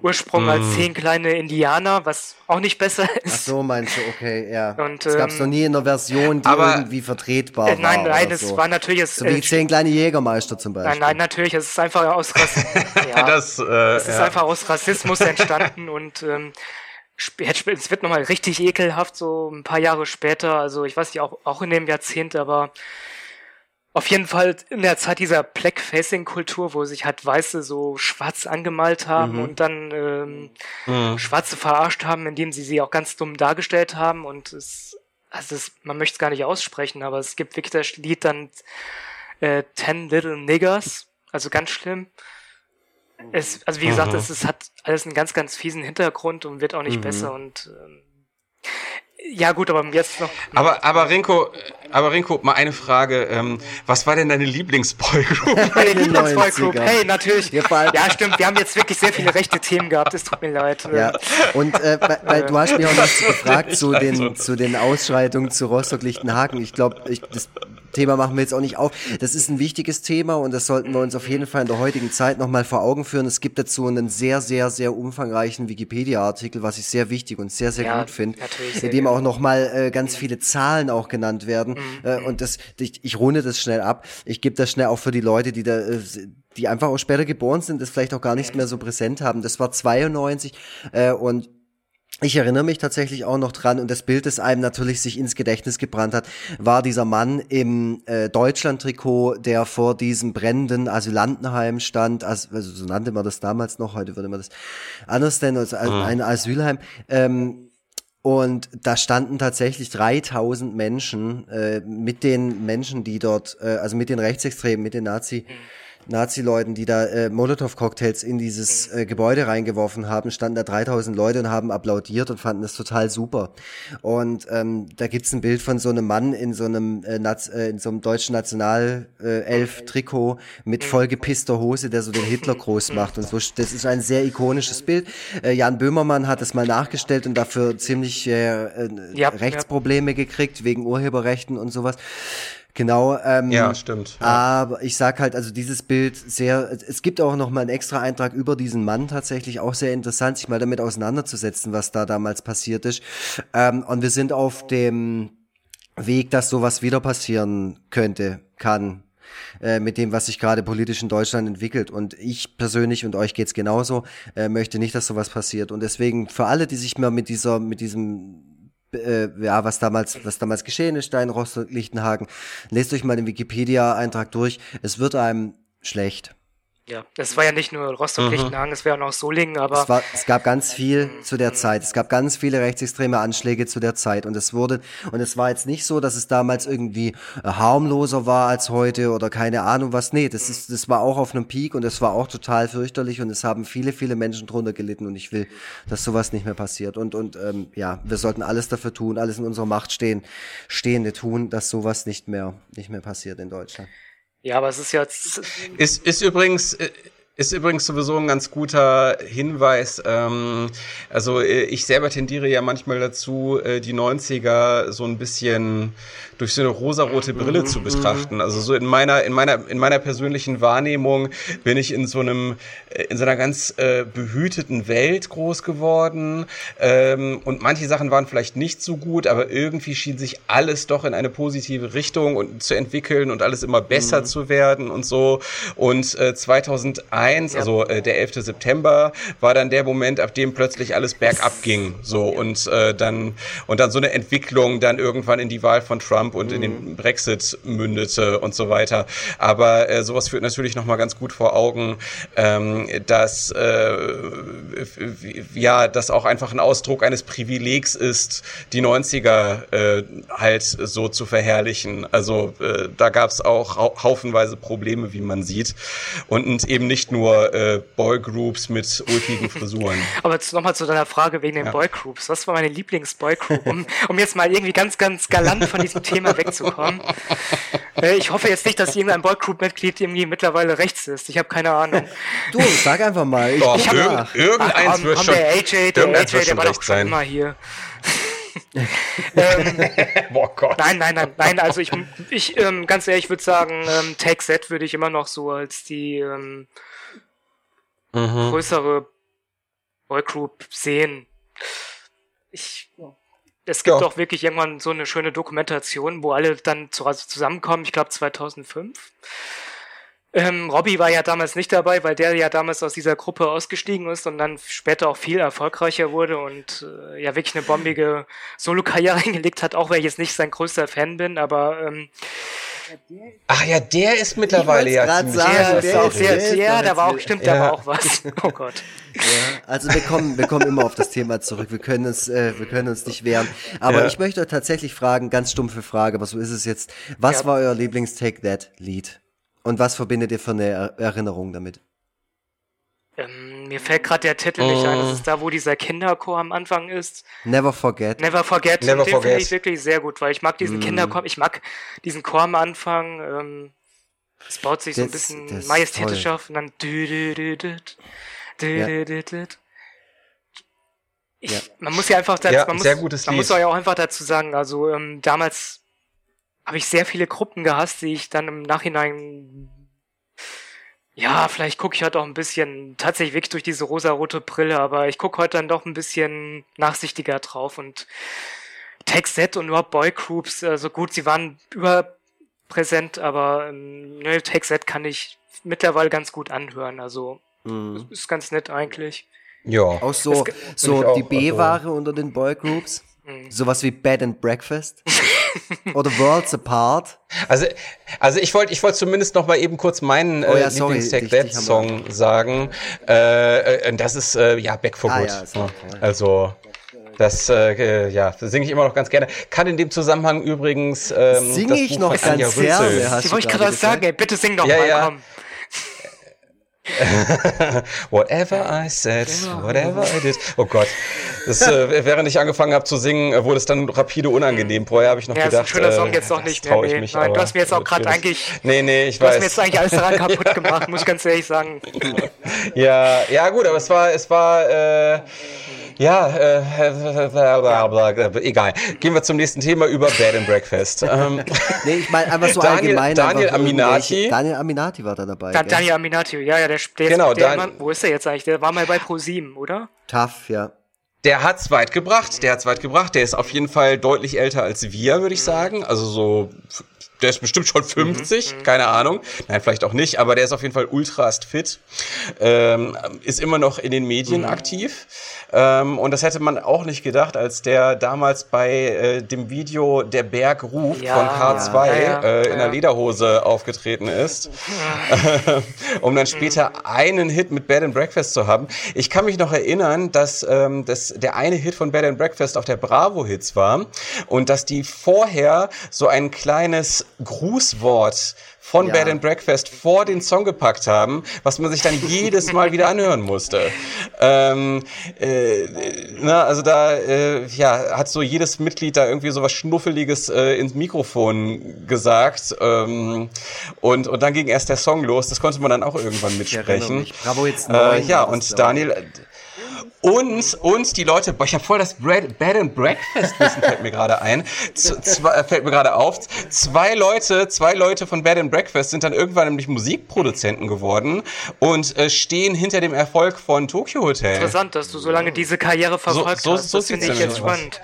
Ursprung mm. als hm. zehn kleine Indianer, was auch nicht besser ist. Ach so, meinst du, okay, ja. Und, es ähm, gab es noch nie in einer Version, die aber, irgendwie vertretbar äh, nein, war. Nein, nein, es so. war natürlich. Es, so wie äh, zehn kleine Jägermeister zum Beispiel. Nein, nein, natürlich, es ist einfach aus Rassismus. ja, das, äh, es ist ja. einfach aus Rassismus entstanden und ähm, es wird nochmal richtig ekelhaft, so ein paar Jahre später, also ich weiß nicht, auch, auch in dem Jahrzehnt, aber auf jeden Fall in der Zeit dieser Black-Facing-Kultur, wo sich halt Weiße so schwarz angemalt haben mhm. und dann ähm, mhm. Schwarze verarscht haben, indem sie sie auch ganz dumm dargestellt haben und es also das, man möchte es gar nicht aussprechen, aber es gibt wirklich das Lied dann äh, Ten Little Niggers, also ganz schlimm. Es, also wie gesagt, mhm. es, es, hat alles einen ganz, ganz fiesen Hintergrund und wird auch nicht mhm. besser und ähm, ja gut, aber jetzt noch. Aber aber Rinko, aber Rinko, mal eine Frage: ähm, Was war denn deine Lieblingsboygroup? Meine Lieblingsboygroup. Hey, natürlich. Ja, stimmt. Wir haben jetzt wirklich sehr viele rechte Themen gehabt. Es tut mir leid. Ja. Und äh, weil, du hast mich auch noch gefragt zu den zu den Ausschreitungen zu Rostock-Lichtenhagen. Ich glaube, ich, das Thema machen wir jetzt auch nicht auf. Das ist ein wichtiges Thema und das sollten wir uns auf jeden Fall in der heutigen Zeit nochmal vor Augen führen. Es gibt dazu einen sehr, sehr, sehr umfangreichen Wikipedia-Artikel, was ich sehr wichtig und sehr, sehr ja, gut finde, in dem auch nochmal äh, ganz viele Zahlen auch genannt werden. Mhm. Äh, und das, ich, ich runde das schnell ab. Ich gebe das schnell auch für die Leute, die da äh, die einfach auch später geboren sind, das vielleicht auch gar nicht mehr so präsent haben. Das war 92 äh, und ich erinnere mich tatsächlich auch noch dran und das Bild, das einem natürlich sich ins Gedächtnis gebrannt hat, war dieser Mann im äh, Deutschland-Trikot, der vor diesem brennenden Asylantenheim stand, also, so nannte man das damals noch, heute würde man das anders nennen, also mhm. ein Asylheim. Ähm, und da standen tatsächlich 3000 Menschen äh, mit den Menschen, die dort, äh, also mit den Rechtsextremen, mit den Nazi. Mhm Nazi-Leuten, die da äh, Molotow-Cocktails in dieses äh, Gebäude reingeworfen haben, standen da 3000 Leute und haben applaudiert und fanden das total super. Und ähm, da gibt's ein Bild von so einem Mann in so einem äh, Naz äh, in so einem deutschen Nationalelf-Trikot mit vollgepisster Hose, der so den Hitler groß macht und so. Das ist ein sehr ikonisches Bild. Äh, Jan Böhmermann hat es mal nachgestellt und dafür ziemlich äh, äh, ja, Rechtsprobleme ja. gekriegt wegen Urheberrechten und sowas. Genau. Ähm, ja, stimmt. Ja. Aber ich sag halt, also dieses Bild sehr, es gibt auch noch mal einen extra Eintrag über diesen Mann tatsächlich, auch sehr interessant, sich mal damit auseinanderzusetzen, was da damals passiert ist. Ähm, und wir sind auf dem Weg, dass sowas wieder passieren könnte, kann, äh, mit dem, was sich gerade politisch in Deutschland entwickelt. Und ich persönlich und euch geht's genauso, äh, möchte nicht, dass sowas passiert. Und deswegen für alle, die sich mal mit dieser, mit diesem äh, ja, was damals, was damals geschehen ist, Stein, Rostock, Lichtenhagen. Lest euch mal den Wikipedia-Eintrag durch. Es wird einem schlecht. Ja, es war ja nicht nur Rostock-Lichtenhagen, mhm. es wäre auch noch Solingen, aber. Es, war, es gab ganz viel zu der Zeit. Es gab ganz viele rechtsextreme Anschläge zu der Zeit. Und es wurde, und es war jetzt nicht so, dass es damals irgendwie äh, harmloser war als heute oder keine Ahnung was. Nee, das ist, das war auch auf einem Peak und es war auch total fürchterlich und es haben viele, viele Menschen drunter gelitten und ich will, dass sowas nicht mehr passiert. Und, und ähm, ja, wir sollten alles dafür tun, alles in unserer Macht stehen, Stehende tun, dass sowas nicht mehr, nicht mehr passiert in Deutschland. Ja, aber es ist ja. Ist, ist übrigens, äh, ist übrigens sowieso ein ganz guter Hinweis. Ähm, also äh, ich selber tendiere ja manchmal dazu, äh, die 90er so ein bisschen durch so eine rosarote Brille zu betrachten. Also so in meiner, in meiner, in meiner persönlichen Wahrnehmung bin ich in so einem, äh, in so einer ganz äh, behüteten Welt groß geworden. Ähm, und manche Sachen waren vielleicht nicht so gut, aber irgendwie schien sich alles doch in eine positive Richtung und zu entwickeln und alles immer besser mhm. zu werden und so. Und äh, 2001 1, ja. also äh, der 11. September, war dann der Moment, ab dem plötzlich alles bergab ging. So und äh, dann und dann so eine Entwicklung dann irgendwann in die Wahl von Trump und mhm. in den mhm. Brexit mündete und so weiter. Aber äh, sowas führt natürlich noch mal ganz gut vor Augen, ähm, dass äh, ja, das auch einfach ein Ausdruck eines Privilegs ist, die 90er äh, halt so zu verherrlichen. Also äh, da gab es auch haufenweise Probleme, wie man sieht und eben nicht nur äh, Boygroups mit ulkigen Frisuren. Aber nochmal zu deiner Frage wegen den ja. Boygroups. Was war meine Lieblingsboygroup? Um, um jetzt mal irgendwie ganz, ganz galant von diesem Thema wegzukommen. Äh, ich hoffe jetzt nicht, dass irgendein Boygroup-Mitglied irgendwie mittlerweile rechts ist. Ich habe keine Ahnung. Du, sag einfach mal. Ich, Doch, ich hab, irgendeins ach, wird schon, der AJ, der AJ, der war doch schon immer hier. ähm, Boah Gott. Nein, nein, nein, nein. Also ich, ich ähm, ganz ehrlich würde sagen, ähm, Take Z würde ich immer noch so als die ähm, mhm. größere Boygroup sehen. Ich, es gibt ja. auch wirklich irgendwann so eine schöne Dokumentation, wo alle dann zu, also zusammenkommen. Ich glaube 2005. Ähm, Robbie war ja damals nicht dabei, weil der ja damals aus dieser Gruppe ausgestiegen ist und dann später auch viel erfolgreicher wurde und äh, ja wirklich eine bombige Solo-Karriere hingelegt hat, auch wenn ich jetzt nicht sein größter Fan bin, aber ähm, Ach ja, der ist mittlerweile ja ziemlich sagen, Ja, der der, ist- der, der ist ja, da war auch, jetzt- stimmt, da Ja. war auch was. Oh Gott. Ja, also wir kommen, wir kommen immer auf das Thema zurück. Wir können uns, äh, wir können uns nicht wehren. Aber Ja. ich möchte euch tatsächlich fragen, ganz stumpfe Frage, aber so ist es jetzt. Was Ja. war euer Lieblings-Take That Lied? Und was verbindet ihr für eine er Erinnerung damit? Ähm, mir fällt gerade der Titel nicht ein. Mm. Das ist da, wo dieser Kinderchor am Anfang ist. Never Forget. Never Forget. Never den finde Forget. ich wirklich sehr gut, weil ich mag diesen Mm. Kinderchor, ich mag diesen Chor am Anfang. Ähm, es baut sich so ein Das- bisschen das ist majestätisch auf und dann dü, dü, dü, dü, dü, Ja. dü, dü, dü. Ich, Ja. Man muss ja einfach dazu, Ja, man muss, sehr gutes man muss ja auch einfach dazu sagen, also ähm, damals habe ich sehr viele Gruppen gehasst, die ich dann im Nachhinein ja, vielleicht gucke ich halt auch ein bisschen tatsächlich wirklich durch diese rosarote Brille, aber ich gucke heute dann doch ein bisschen nachsichtiger drauf und Tech Set und überhaupt Boygroups, also gut, sie waren überpräsent, aber ähm, ne, Tech Set kann ich mittlerweile ganz gut anhören, also Mhm. ist ganz nett eigentlich. Ja. Auch so, Das- so die B-Ware unter den Boygroups. Mhm. Sowas wie Bed and Breakfast. Oder Worlds Apart. Also, also ich wollte ich wollte zumindest noch mal eben kurz meinen Oh äh, ja, That dich haben Song sagen. Äh, äh, das ist äh, ja Back for Ah, Good. ja, toll. Also das äh, ja, das singe ich immer noch ganz gerne. Kann in dem Zusammenhang übrigens ähm, Singe das ich Buch noch ganz gerne, du wollte ich gerade sagen, ey, bitte sing doch Ja, mal, ja. komm. Whatever I said, whatever I did. Oh Gott. Das, äh, während ich angefangen habe zu singen, äh, wurde es dann rapide unangenehm. Vorher habe ich noch Ja, ist gedacht, ein schöner Song äh, jetzt das nicht ich mich, Nein, du hast mir jetzt auch gerade schwierig. eigentlich- Nee, nee, ich Du hast weiß. mir jetzt eigentlich alles daran kaputt gemacht, muss ich ganz ehrlich sagen. Ja, ja gut, aber es war, es war, äh, ja, äh, blablabla, egal. Gehen wir zum nächsten Thema über Bed and Breakfast. Ähm, Nee, ich meine einfach so Daniel- allgemein. Daniel Aminati. Daniel Aminati war da dabei. Da? Daniel Aminati, ja, ja, der, der, Genau, der Dan- Mann, wo ist der jetzt eigentlich? Der war mal bei Pro7, oder? Tough, ja. der hat's weit gebracht, der hat's weit gebracht. Der ist auf jeden Fall deutlich älter als wir, würde ich sagen. Also so, der ist bestimmt schon 50, keine Ahnung. Nein, vielleicht auch nicht, aber der ist auf jeden Fall ultrast fit. Ähm, ist immer noch in den Medien aktiv. Ähm, und das hätte man auch nicht gedacht, als der damals bei äh, dem Video Der Berg ruft Ja, von K2 ja, ja, äh, in der Lederhose aufgetreten ist. um dann später einen Hit mit Bed and Breakfast zu haben. Ich kann mich noch erinnern, dass ähm, das, der eine Hit von Bed and Breakfast auf der Bravo Hits war und dass die vorher so ein kleines Grußwort von Ja. Bed and Breakfast vor den Song gepackt haben, was man sich dann jedes Mal wieder anhören musste. Ähm, äh, na, also da äh, ja, hat so jedes Mitglied da irgendwie so was Schnuffeliges äh, ins Mikrofon gesagt. Ähm, und, und dann ging erst der Song los. Das konnte man dann auch irgendwann Ich mitsprechen. mich. Bravo jetzt Äh, neun ja, und ich. Daniel. Und, und die Leute, boah, ich habe voll das Bread, Bed and Breakfast Wissen fällt mir gerade ein. Zwei, äh, fällt mir gerade auf. Zwei Leute, zwei Leute von Bed and Breakfast sind dann irgendwann nämlich Musikproduzenten geworden und äh, stehen hinter dem Erfolg von Tokyo Hotel. Interessant, dass du so lange diese Karriere verfolgt so- hast. so das finde ich jetzt spannend.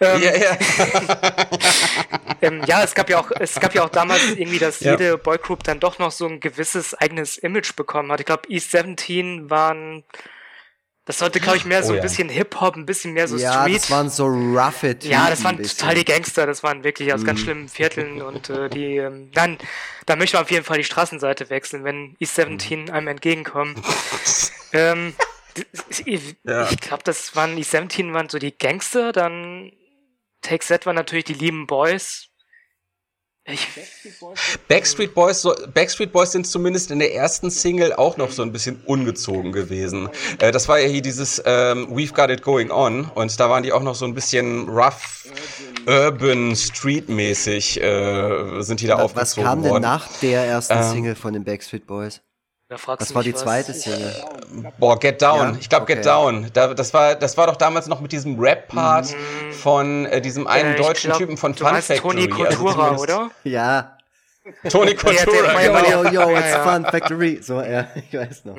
Ähm, Ja, ja. ähm, ja, es gab ja auch, es gab ja auch damals irgendwie, dass Ja. jede Boygroup dann doch noch so ein gewisses eigenes Image bekommen hat. Ich glaube, East 17 waren, das sollte, glaube ich, mehr so Oh ein ja. bisschen Hip-Hop, ein bisschen mehr so ja, Street. das waren so roughe Typen. Ja, das waren total die Gangster, das waren wirklich aus Mhm. ganz schlimmen Vierteln und äh, die, ähm, dann, da möchte man auf jeden Fall die Straßenseite wechseln, wenn East 17 Mhm. einem entgegenkommen. ähm, ich Ja. ich glaube, das waren, East 17 waren so die Gangster, dann Take Z waren natürlich die lieben Boys. Backstreet Boys, Backstreet Boys sind zumindest in der ersten Single auch noch so ein bisschen ungezogen gewesen. Äh, das war ja hier dieses ähm, We've Got It Going On und da waren die auch noch so ein bisschen rough, urban, street-mäßig äh, sind die da Was aufgezogen kam denn worden. nach der ersten Ähm, Single von den Backstreet Boys? Da fragst Was du war die zweite. Single? Boah, Get Down. Ja? Ich glaube Okay. Get Down. Da, das war, das war doch damals noch mit diesem Rap-Part von äh, diesem einen Äh, deutschen glaub, Typen von du Fun Factory. Toni Kultura, Also oder? Ja. Toni Kultura, genau. Yo, yo, Ja, it's. Fun Factory. So, ja, ich weiß noch.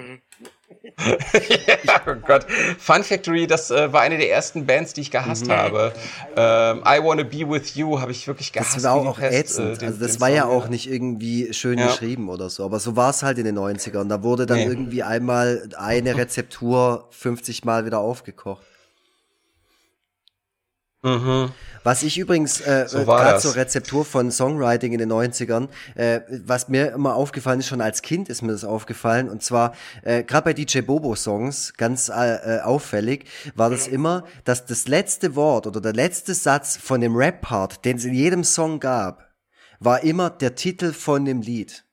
Ja, oh Gott. Fun Factory, das äh, war eine der ersten Bands, die ich gehasst Mhm. habe. Ähm, I Wanna Be With You habe ich wirklich gehasst. Das war auch Pest, ätzend. äh, den- also das war ja Song, auch nicht irgendwie schön Ja. geschrieben oder so. Aber so war es halt in den 90ern. Da wurde dann Nee. irgendwie einmal eine Rezeptur 50 Mal wieder aufgekocht. Mhm. Was ich übrigens, äh, so gerade zur Rezeptur von Songwriting in den 90ern, äh, was mir immer aufgefallen ist, schon als Kind ist mir das aufgefallen, und zwar äh, gerade bei DJ Bobo Songs, ganz äh, äh, auffällig, war das immer, dass das letzte Wort oder der letzte Satz von dem Rap-Part, den es in jedem Song gab, war immer der Titel von dem Lied.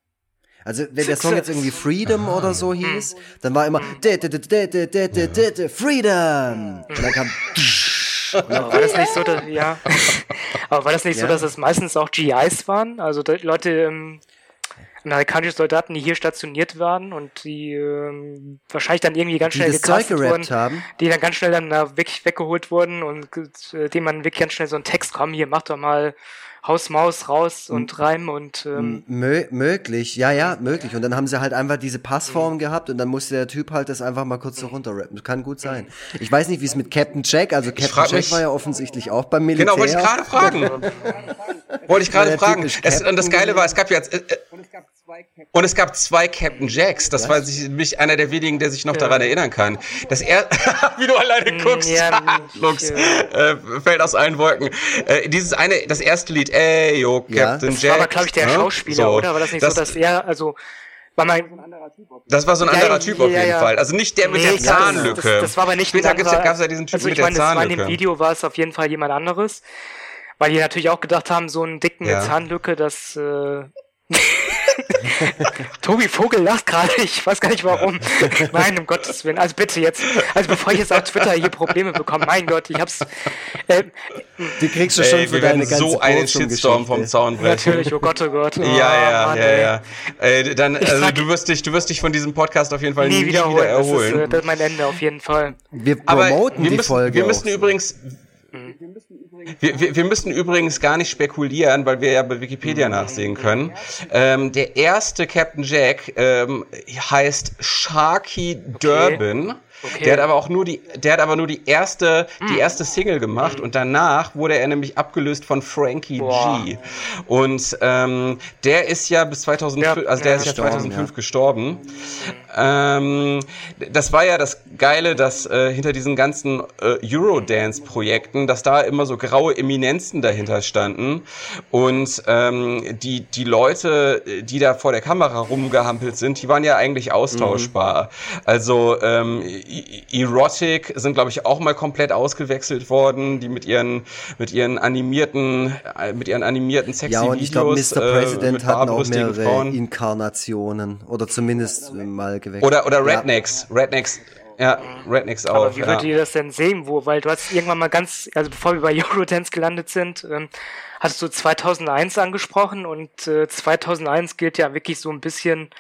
Also wenn der Song jetzt irgendwie Freedom oder so hieß, dann war immer Freedom. Und dann kam aber war das nicht so, dass, ja. Aber war das nicht ja. so, dass es meistens auch GIs waren? Also Leute, ähm, amerikanische Soldaten, die hier stationiert waren und die ähm, wahrscheinlich dann irgendwie ganz schnell gecastet wurden, haben. die dann ganz schnell dann da wirklich weggeholt wurden und äh, dem man wirklich ganz schnell so einen Text, komm, hier, mach doch mal Haus, Maus raus und Reim und ähm Mö möglich, ja, ja, möglich. Und dann haben sie halt einfach diese Passform mhm. gehabt und dann musste der Typ halt das einfach mal kurz so runterrappen. Kann gut sein. Ich weiß nicht, wie es mit Captain Jack, also Captain Jack mich, war ja offensichtlich auch beim Militär. Genau, wollte ich gerade fragen. wollte ich gerade fragen. Es, und das Geile war, es gab jetzt äh, äh und es gab zwei Captain Jacks. Das war mich einer der wenigen, der sich noch ja. daran erinnern kann. Das er wie du alleine mm, guckst, ja, Lux, äh, fällt aus allen Wolken. Äh, dieses eine, das erste Lied, ey, yo, Captain das Jack. Das war aber, glaube ich, der Schauspieler, so. oder? War das nicht das, so, dass er, also, war mein, das war so ein anderer Typ auf jeden Fall. Also nicht der mit nee, der Zahnlücke. Das, das, war aber nicht Später gab es ja diesen Typ also mit der Zahnlücke. in dem Video war es auf jeden Fall jemand anderes. Weil die natürlich auch gedacht haben, so einen dicken mit Zahnlücke, das äh, Tobi Vogel lacht gerade, ich weiß gar nicht warum. Nein, um Gottes Willen. Also bitte jetzt, also bevor ich jetzt auf Twitter hier Probleme bekomme, mein Gott, ich hab's. Äh, die kriegst du schon ey, für deine ganze so einen Shitstorm vom Zaun brechen. Natürlich, oh Gott, oh Gott. Oh, ja, ja, Mann, ja, ja. Ey, dann, also du wirst dich, du wirst dich von diesem Podcast auf jeden Fall nie, nie wieder erholen. Das ist, äh, das ist mein Ende auf jeden Fall. Wir promoten wir die müssen, Folge. Wir müssen übrigens, wir, wir, wir müssen übrigens gar nicht spekulieren, weil wir ja bei Wikipedia nachsehen können. Ähm, der erste Captain Jack ähm, heißt Sharky Durbin. Okay. Der hat aber auch nur die, der hat aber nur die erste, mm. die erste Single gemacht mm. und danach wurde er nämlich abgelöst von Frankie Boah. G. Und ähm, der ist ja bis 2005, ja, also der ja, ist ja 2005 ja. gestorben. Ähm, das war ja das Geile, dass äh, hinter diesen ganzen äh, Eurodance-Projekten, dass da immer so graue Eminenzen dahinter standen und ähm, die die Leute, die da vor der Kamera rumgehampelt sind, die waren ja eigentlich austauschbar. Mhm. Also ähm, Erotic sind, glaube ich, auch mal komplett ausgewechselt worden, die mit ihren, mit ihren animierten, äh, mit ihren animierten sexy Ja, und ich glaube, Mr. Äh, President äh, hatten auch mehrere Frauen. Inkarnationen oder zumindest mal gewechselt. Oder, oder Rednecks, ja. Rednecks, ja, Rednecks auch. Aber wie würdet ja. ihr das denn sehen, wo, weil du hast irgendwann mal ganz, also bevor wir bei Eurodance gelandet sind, ähm, hast du 2001 angesprochen und äh, 2001 gilt ja wirklich so ein bisschen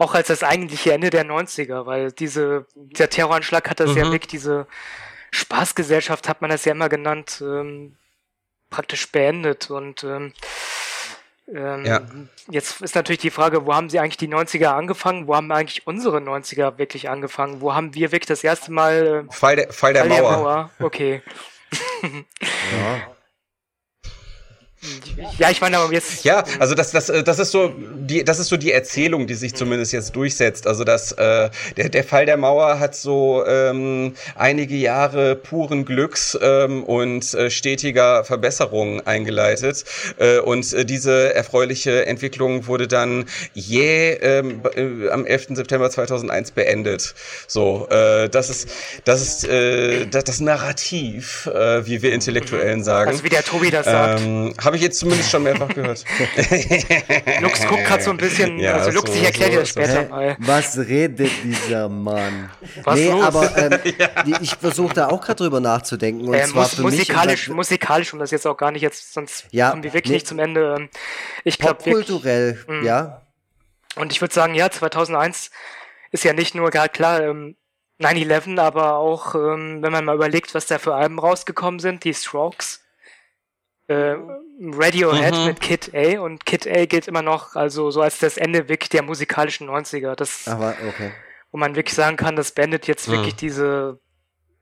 auch als das eigentliche Ende der 90er, weil diese, der Terroranschlag hat das mhm. ja wirklich, diese Spaßgesellschaft hat man das ja immer genannt, ähm, praktisch beendet und ähm, ähm, ja. Jetzt ist natürlich die Frage, wo haben sie eigentlich die 90er angefangen? Wo haben eigentlich unsere 90er wirklich angefangen? Wo haben wir wirklich das erste Mal. Äh, Fall der, Fall der, Fall Mauer. der Mauer. Okay. ja. Ja, ich meine aber jetzt. Ja, also das, das, das ist so die, das ist so die Erzählung, die sich zumindest jetzt durchsetzt. Also das, äh, der, der Fall der Mauer hat so ähm, einige Jahre puren Glücks ähm, und äh, stetiger Verbesserung eingeleitet. Äh, und äh, diese erfreuliche Entwicklung wurde dann jäh ähm, äh, am 11. September 2001 beendet. So, äh, das ist, das ist äh, das, das Narrativ, äh, wie wir Intellektuellen sagen. Also wie der Tobi das sagt. Ähm, habe ich jetzt zumindest schon mehrfach gehört. Lux guckt gerade so ein bisschen, ja, also Lux, so, ich erkläre so, dir das später mal. Was redet dieser Mann? Was nee, los? aber ähm, ja. ich versuche da auch gerade drüber nachzudenken. Und äh, zwar mus für musikalisch, mich musikalisch, um das jetzt auch gar nicht jetzt, sonst ja, kommen wir wirklich nee, nicht zum Ende. Ähm, ich glaube Kulturell, mm. ja. Und ich würde sagen, ja, 2001 ist ja nicht nur, klar, ähm, 9-11, aber auch, ähm, wenn man mal überlegt, was da für Alben rausgekommen sind, die Strokes, äh, Radiohead mhm. mit Kid A und Kid A gilt immer noch also so als das Ende wirklich der musikalischen 90er. Das, Aber, okay. Wo man wirklich sagen kann, das beendet jetzt mhm. wirklich diese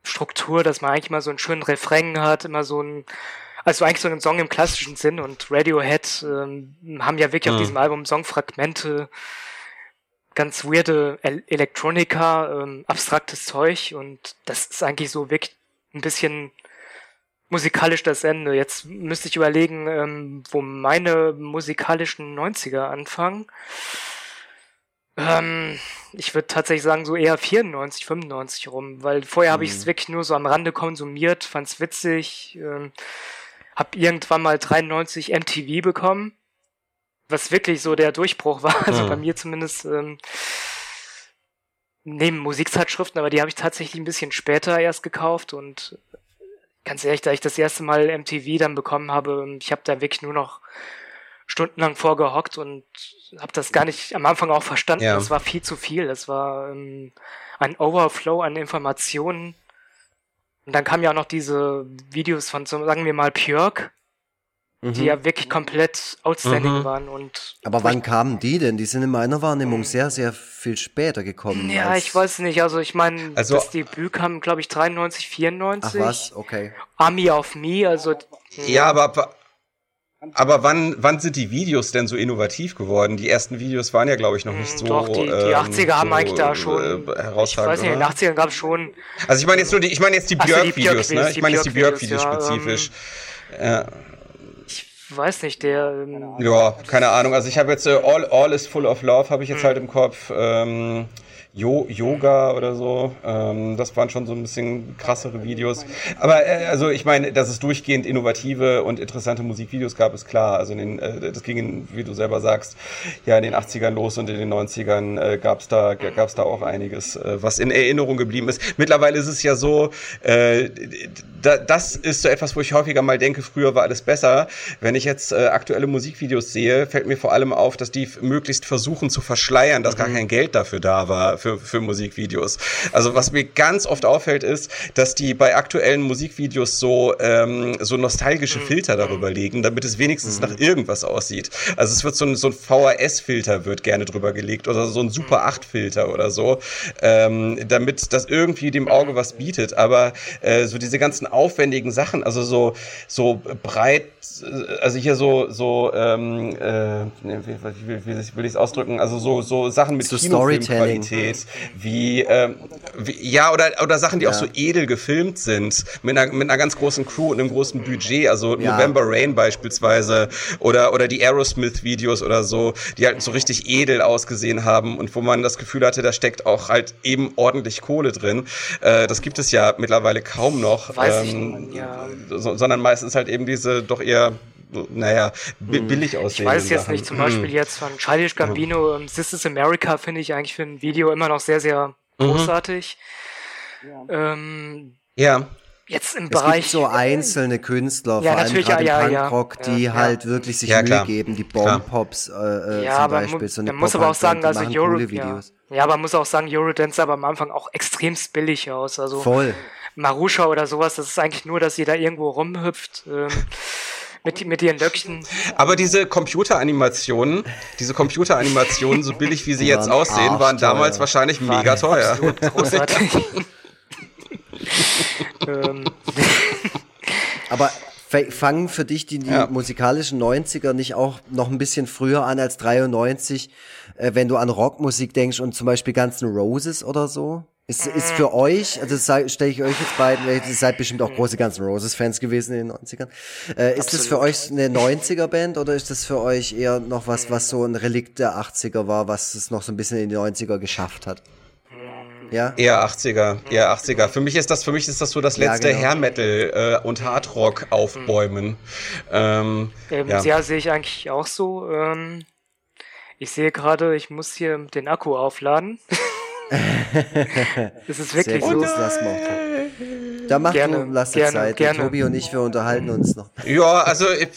Struktur, dass man eigentlich mal so einen schönen Refrain hat, immer so ein, also eigentlich so einen Song im klassischen Sinn und Radiohead ähm, haben ja wirklich mhm. auf diesem Album Songfragmente, ganz weirde El Elektronika, ähm, abstraktes Zeug und das ist eigentlich so wirklich ein bisschen musikalisch das Ende. Jetzt müsste ich überlegen, ähm, wo meine musikalischen 90er anfangen. Ähm, ich würde tatsächlich sagen, so eher 94, 95 rum, weil vorher mhm. habe ich es wirklich nur so am Rande konsumiert, fand's witzig, ähm, hab irgendwann mal 93 MTV bekommen, was wirklich so der Durchbruch war, also mhm. bei mir zumindest ähm, neben Musikzeitschriften, aber die habe ich tatsächlich ein bisschen später erst gekauft und ganz ehrlich, da ich das erste Mal MTV dann bekommen habe, ich habe da wirklich nur noch stundenlang vorgehockt und habe das gar nicht am Anfang auch verstanden. Ja. Das war viel zu viel. Das war ähm, ein Overflow an Informationen. Und dann kamen ja auch noch diese Videos von, sagen wir mal, Björk, mhm. die ja wirklich komplett outstanding mhm. waren. Und Aber wann kamen die denn? Die sind in meiner Wahrnehmung sehr, sehr viel später gekommen. Ja, ich weiß nicht. Also ich meine, also, das Debüt kam, glaube ich, 93, 94. Ach was, okay. Army of Me, also... Ja, aber aber wann, wann sind die Videos denn so innovativ geworden? Die ersten Videos waren ja, glaube ich, noch nicht hm, so. Doch, die, die 80er ähm, haben eigentlich da schon. Äh, ich weiß nicht, in den 80ern gab es schon. Also ich meine jetzt nur die, ich meine jetzt die Björk-Videos, ne? Ich meine jetzt die Björk-Videos ja, spezifisch. Ähm, ja. Weiß nicht, der. Ähm, ja, keine Ahnung. Also ich habe jetzt äh, All, All is Full of Love, habe ich jetzt hm. halt im Kopf. Ähm, jo Yoga oder so. Ähm, das waren schon so ein bisschen krassere Videos. Aber äh, also ich meine, dass es durchgehend innovative und interessante Musikvideos gab, ist klar. Also in den, äh, das ging, in, wie du selber sagst, ja in den 80ern los und in den 90ern äh, gab es da, gab's da auch einiges, äh, was in Erinnerung geblieben ist. Mittlerweile ist es ja so, äh, da, das ist so etwas, wo ich häufiger mal denke, früher war alles besser. Wenn ich jetzt äh, aktuelle Musikvideos sehe, fällt mir vor allem auf, dass die möglichst versuchen zu verschleiern, dass mhm. gar kein Geld dafür da war für, für Musikvideos. Also was mir ganz oft auffällt, ist, dass die bei aktuellen Musikvideos so, ähm, so nostalgische mhm. Filter darüber legen, damit es wenigstens mhm. nach irgendwas aussieht. Also es wird so ein, so ein VHS-Filter wird gerne drüber gelegt oder so ein Super 8-Filter oder so, ähm, damit das irgendwie dem Auge was bietet. Aber äh, so diese ganzen aufwendigen Sachen, also so, so breit, also hier so, so, ähm, äh, wie, wie, wie will ich es ausdrücken, also so, so Sachen mit so Kinofilmqualität, wie, ähm, wie, ja, oder, oder Sachen, die ja. auch so edel gefilmt sind, mit einer, mit einer ganz großen Crew und einem großen Budget, also ja. November Rain beispielsweise, oder, oder die Aerosmith-Videos oder so, die halt so richtig edel ausgesehen haben und wo man das Gefühl hatte, da steckt auch halt eben ordentlich Kohle drin. Äh, das gibt es ja mittlerweile kaum noch. Weiß ähm, ja. so, sondern meistens halt eben diese doch eher naja, hm. billig aussehen. Ich weiß jetzt Sachen. nicht, zum Beispiel hm. jetzt von Childish Gambino, um, This is America finde ich eigentlich für ein Video immer noch sehr, sehr mhm. großartig. Mhm. Ähm, ja. Jetzt im es Bereich. Gibt so einzelne Künstler, ja, vor allem gerade ja, im Punkrock, ja, die halt wirklich sich Mühe geben, die Bomb-Pops äh, äh, ja, zum Beispiel. So man muss aber auch sagen, also Euro, ja. ja, aber man muss auch sagen, Eurodance aber am Anfang auch extremst billig aus. Also Voll. Marusha oder sowas, das ist eigentlich nur, dass sie da irgendwo rumhüpft. Ähm, mit, mit ihren Löckchen. Aber diese Computeranimationen, diese Computeranimationen, so billig wie sie jetzt aussehen, waren damals wahrscheinlich war mega teuer. Großartig. Ähm. Aber fangen für dich die, die ja. musikalischen 90er nicht auch noch ein bisschen früher an als 93, äh, wenn du an Rockmusik denkst und zum Beispiel ganzen Roses oder so? Ist, ist für euch, also das stelle ich euch jetzt beiden, ihr seid bestimmt auch große Guns N' Roses Fans gewesen in den 90ern. Äh, ist das für euch eine 90er Band oder ist das für euch eher noch was, was so ein Relikt der 80er war, was es noch so ein bisschen in die 90er geschafft hat? Ja? Eher 80er, eher 80er. Für mich ist das, für mich ist das so das letzte ja, genau. Hair Metal äh, und Hardrock aufbäumen. Ähm, ähm, ja. ja, sehe ich eigentlich auch so. Ähm, ich sehe gerade, ich muss hier den Akku aufladen. das ist wirklich so. Das da macht gerne, du, lass gerne, Zeit. Gerne. Tobi und ich, wir unterhalten uns noch. Ja, also ich,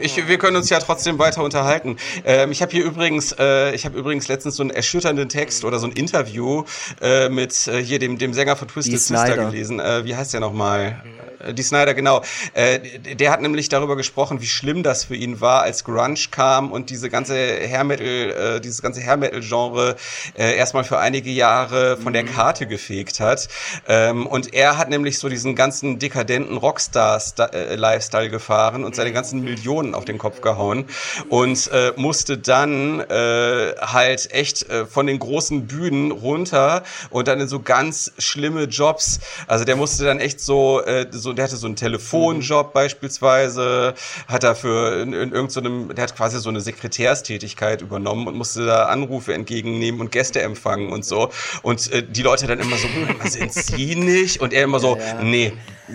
ich, wir können uns ja trotzdem weiter unterhalten. Ähm, ich habe hier übrigens, äh, ich habe übrigens letztens so einen erschütternden Text oder so ein Interview äh, mit äh, hier dem dem Sänger von Twisted Sister gelesen. Äh, wie heißt der nochmal? Äh, die Snyder, genau. Äh, der hat nämlich darüber gesprochen, wie schlimm das für ihn war, als Grunge kam und diese ganze Hair Metal, äh, dieses ganze Hair Metal Genre äh, erstmal für einige Jahre von der mhm. Karte gefegt hat. Ähm, und er hat nämlich so diesen ganzen dekadenten Rockstar-Lifestyle äh, gefahren und seine ganzen Millionen auf den Kopf gehauen und äh, musste dann äh, halt echt äh, von den großen Bühnen runter und dann in so ganz schlimme Jobs. Also der musste dann echt so, äh, so so, der hatte so einen Telefonjob mhm. beispielsweise, hat er für in, in irgendeinem, der hat quasi so eine Sekretärstätigkeit übernommen und musste da Anrufe entgegennehmen und Gäste empfangen und so. Und äh, die Leute dann immer so, sind Sie nicht? Und er immer so, ja, ja. nee,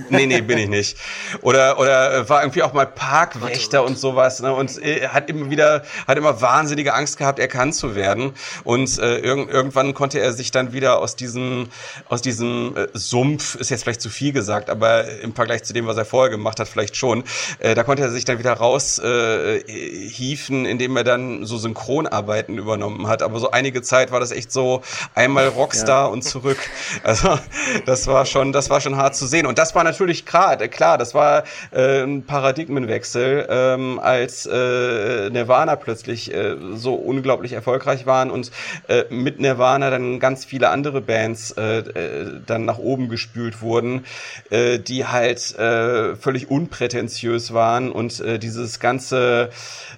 nee, nee, bin ich nicht. Oder, oder war irgendwie auch mal Parkwächter und sowas, ne? Und äh, hat immer wieder, hat immer wahnsinnige Angst gehabt, erkannt zu werden. Und äh, irg irgendwann konnte er sich dann wieder aus diesem, aus diesem äh, Sumpf, ist jetzt vielleicht zu viel gesagt, aber im Vergleich zu dem, was er vorher gemacht hat, vielleicht schon, äh, da konnte er sich dann wieder raushiefen, äh, indem er dann so Synchronarbeiten übernommen hat. Aber so einige Zeit war das echt so einmal Rockstar ja. und zurück. Also das war schon, das war schon hart zu sehen. Und das war natürlich klar, klar, das war äh, ein Paradigmenwechsel, ähm, als äh, Nirvana plötzlich äh, so unglaublich erfolgreich waren und äh, mit Nirvana dann ganz viele andere Bands äh, äh, dann nach oben gespült wurden, äh, die halt äh, völlig unprätentiös waren und äh, dieses ganze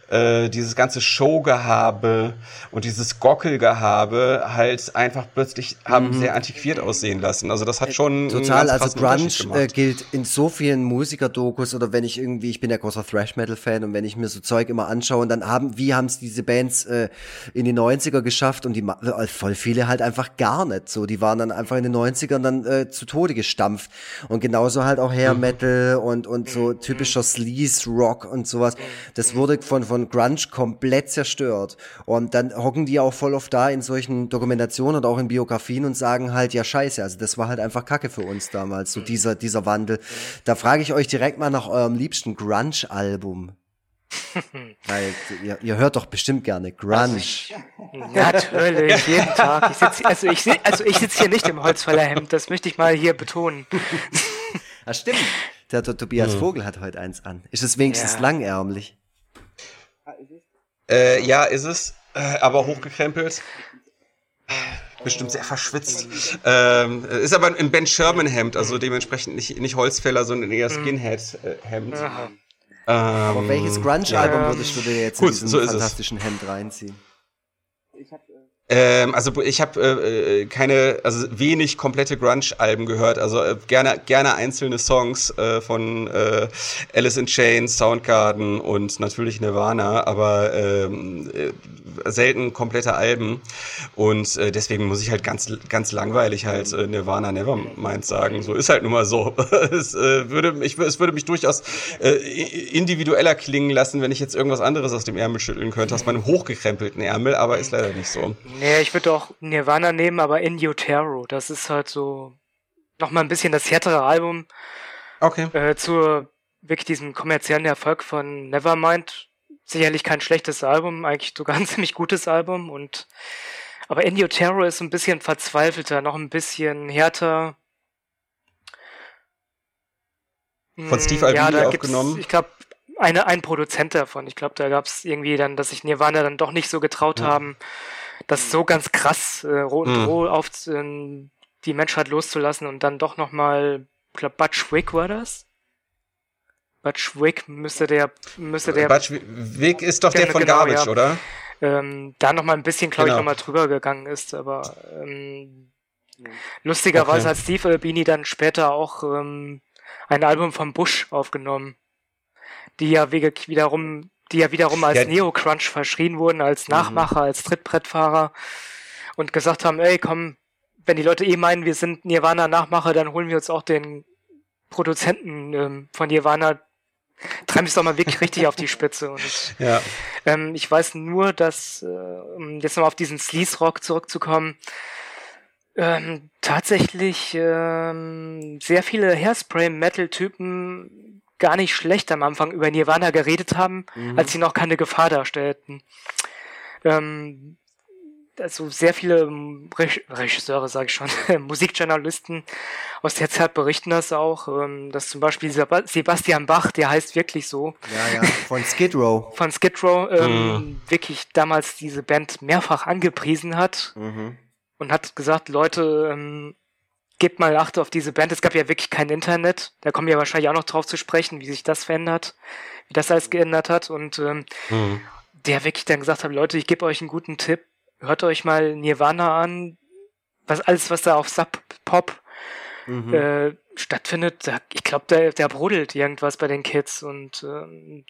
äh, dieses ganze Showgehabe und dieses Gockelgehabe halt einfach plötzlich haben mhm. sehr antiquiert aussehen lassen. Also das hat schon total. Also Grunge äh, gilt in so vielen Musikerdokus oder wenn ich irgendwie, ich bin ja großer Thrash Metal Fan und wenn ich mir so Zeug immer anschaue und dann haben, wie haben es diese Bands äh, in die 90er geschafft und die äh, voll viele halt einfach gar nicht so. Die waren dann einfach in den 90ern dann äh, zu Tode gestampft und genauso halt auch Hair mhm. Metal und und so typischer Sleaze Rock und sowas. Das wurde von von von Grunge komplett zerstört. Und dann hocken die auch voll oft da in solchen Dokumentationen oder auch in Biografien und sagen halt, ja scheiße, also das war halt einfach Kacke für uns damals, so dieser, dieser Wandel. Da frage ich euch direkt mal nach eurem liebsten Grunge-Album. Weil ihr, ihr, hört doch bestimmt gerne Grunge. Also Natürlich, jeden Tag. Ich sitz, also ich, also ich sitze hier nicht im Holzfällerhemd, das möchte ich mal hier betonen. Ja, stimmt. Der, der Tobias Vogel hat heute eins an. Ist es wenigstens ja. langärmlich? Äh, ja, ist es, äh, aber hochgekrempelt. Bestimmt sehr verschwitzt. Ähm, ist aber ein Ben Sherman Hemd, also dementsprechend nicht, nicht Holzfäller, sondern eher mhm. Skinhead Hemd. Ähm, aber welches Grunge-Album würdest du dir jetzt gut, in diesem so fantastischen Hemd reinziehen? Ich hab, ähm, also ich habe äh, keine, also wenig komplette Grunge-Alben gehört. Also äh, gerne, gerne einzelne Songs äh, von äh, Alice in Chains, Soundgarden und natürlich Nirvana, aber ähm, äh, selten komplette Alben. Und äh, deswegen muss ich halt ganz, ganz langweilig halt äh, Nirvana Nevermind sagen. So ist halt nun mal so. es, äh, würde, ich, es würde mich durchaus äh, individueller klingen lassen, wenn ich jetzt irgendwas anderes aus dem Ärmel schütteln könnte, aus meinem hochgekrempelten Ärmel, aber ist leider nicht so. Nee, ich würde auch Nirvana nehmen, aber In Utero. Das ist halt so nochmal ein bisschen das härtere Album. Okay. Äh, zu wirklich diesem kommerziellen Erfolg von Nevermind. Sicherlich kein schlechtes Album, eigentlich sogar ein ziemlich gutes Album. Und aber In Utero ist ein bisschen verzweifelter, noch ein bisschen härter. Von Steve Albini ja, da aufgenommen. Ich glaube, eine, ein Produzent davon. Ich glaube, da gab es irgendwie dann, dass sich Nirvana dann doch nicht so getraut ja. haben, das so ganz krass äh, roh und roh auf äh, die Menschheit loszulassen und dann doch nochmal, ich glaube, Butch Wick war das? Butch Wick müsste der, müsste der. Butch Wick ist doch der von genau, Garbage, ja. oder? Ähm, da nochmal ein bisschen, glaube genau. ich, nochmal drüber gegangen ist, aber ähm, lustigerweise okay. hat Steve Albini dann später auch ähm, ein Album von Bush aufgenommen, die ja wiederum die ja wiederum als ja. Neo-Crunch verschrien wurden, als mhm. Nachmacher, mhm. als Trittbrettfahrer und gesagt haben, ey, komm, wenn die Leute eh meinen, wir sind Nirvana-Nachmacher, dann holen wir uns auch den Produzenten ähm, von Nirvana, treiben wir es doch mal wirklich richtig auf die Spitze. Und ja. ähm, ich weiß nur, dass, äh, um jetzt nochmal auf diesen Sleaze-Rock zurückzukommen, ähm, tatsächlich ähm, sehr viele Hairspray-Metal-Typen gar nicht schlecht am Anfang über Nirvana geredet haben, mhm. als sie noch keine Gefahr darstellten. Ähm, also sehr viele ähm, Regisseure, sage ich schon, Musikjournalisten aus der Zeit berichten das auch, ähm, dass zum Beispiel Sebastian Bach, der heißt wirklich so. Ja, ja, von Skid Row. von Skid Row, ähm, mhm. wirklich damals diese Band mehrfach angepriesen hat mhm. und hat gesagt, Leute, ähm, gebt mal Acht auf diese Band. Es gab ja wirklich kein Internet. Da kommen wir wahrscheinlich auch noch drauf zu sprechen, wie sich das verändert, wie das alles geändert hat. Und ähm, mhm. der wirklich dann gesagt hat, Leute, ich gebe euch einen guten Tipp. Hört euch mal Nirvana an. Was alles, was da auf Sub Pop mhm. äh, stattfindet, da, ich glaube, der, der brodelt irgendwas bei den Kids und ähm,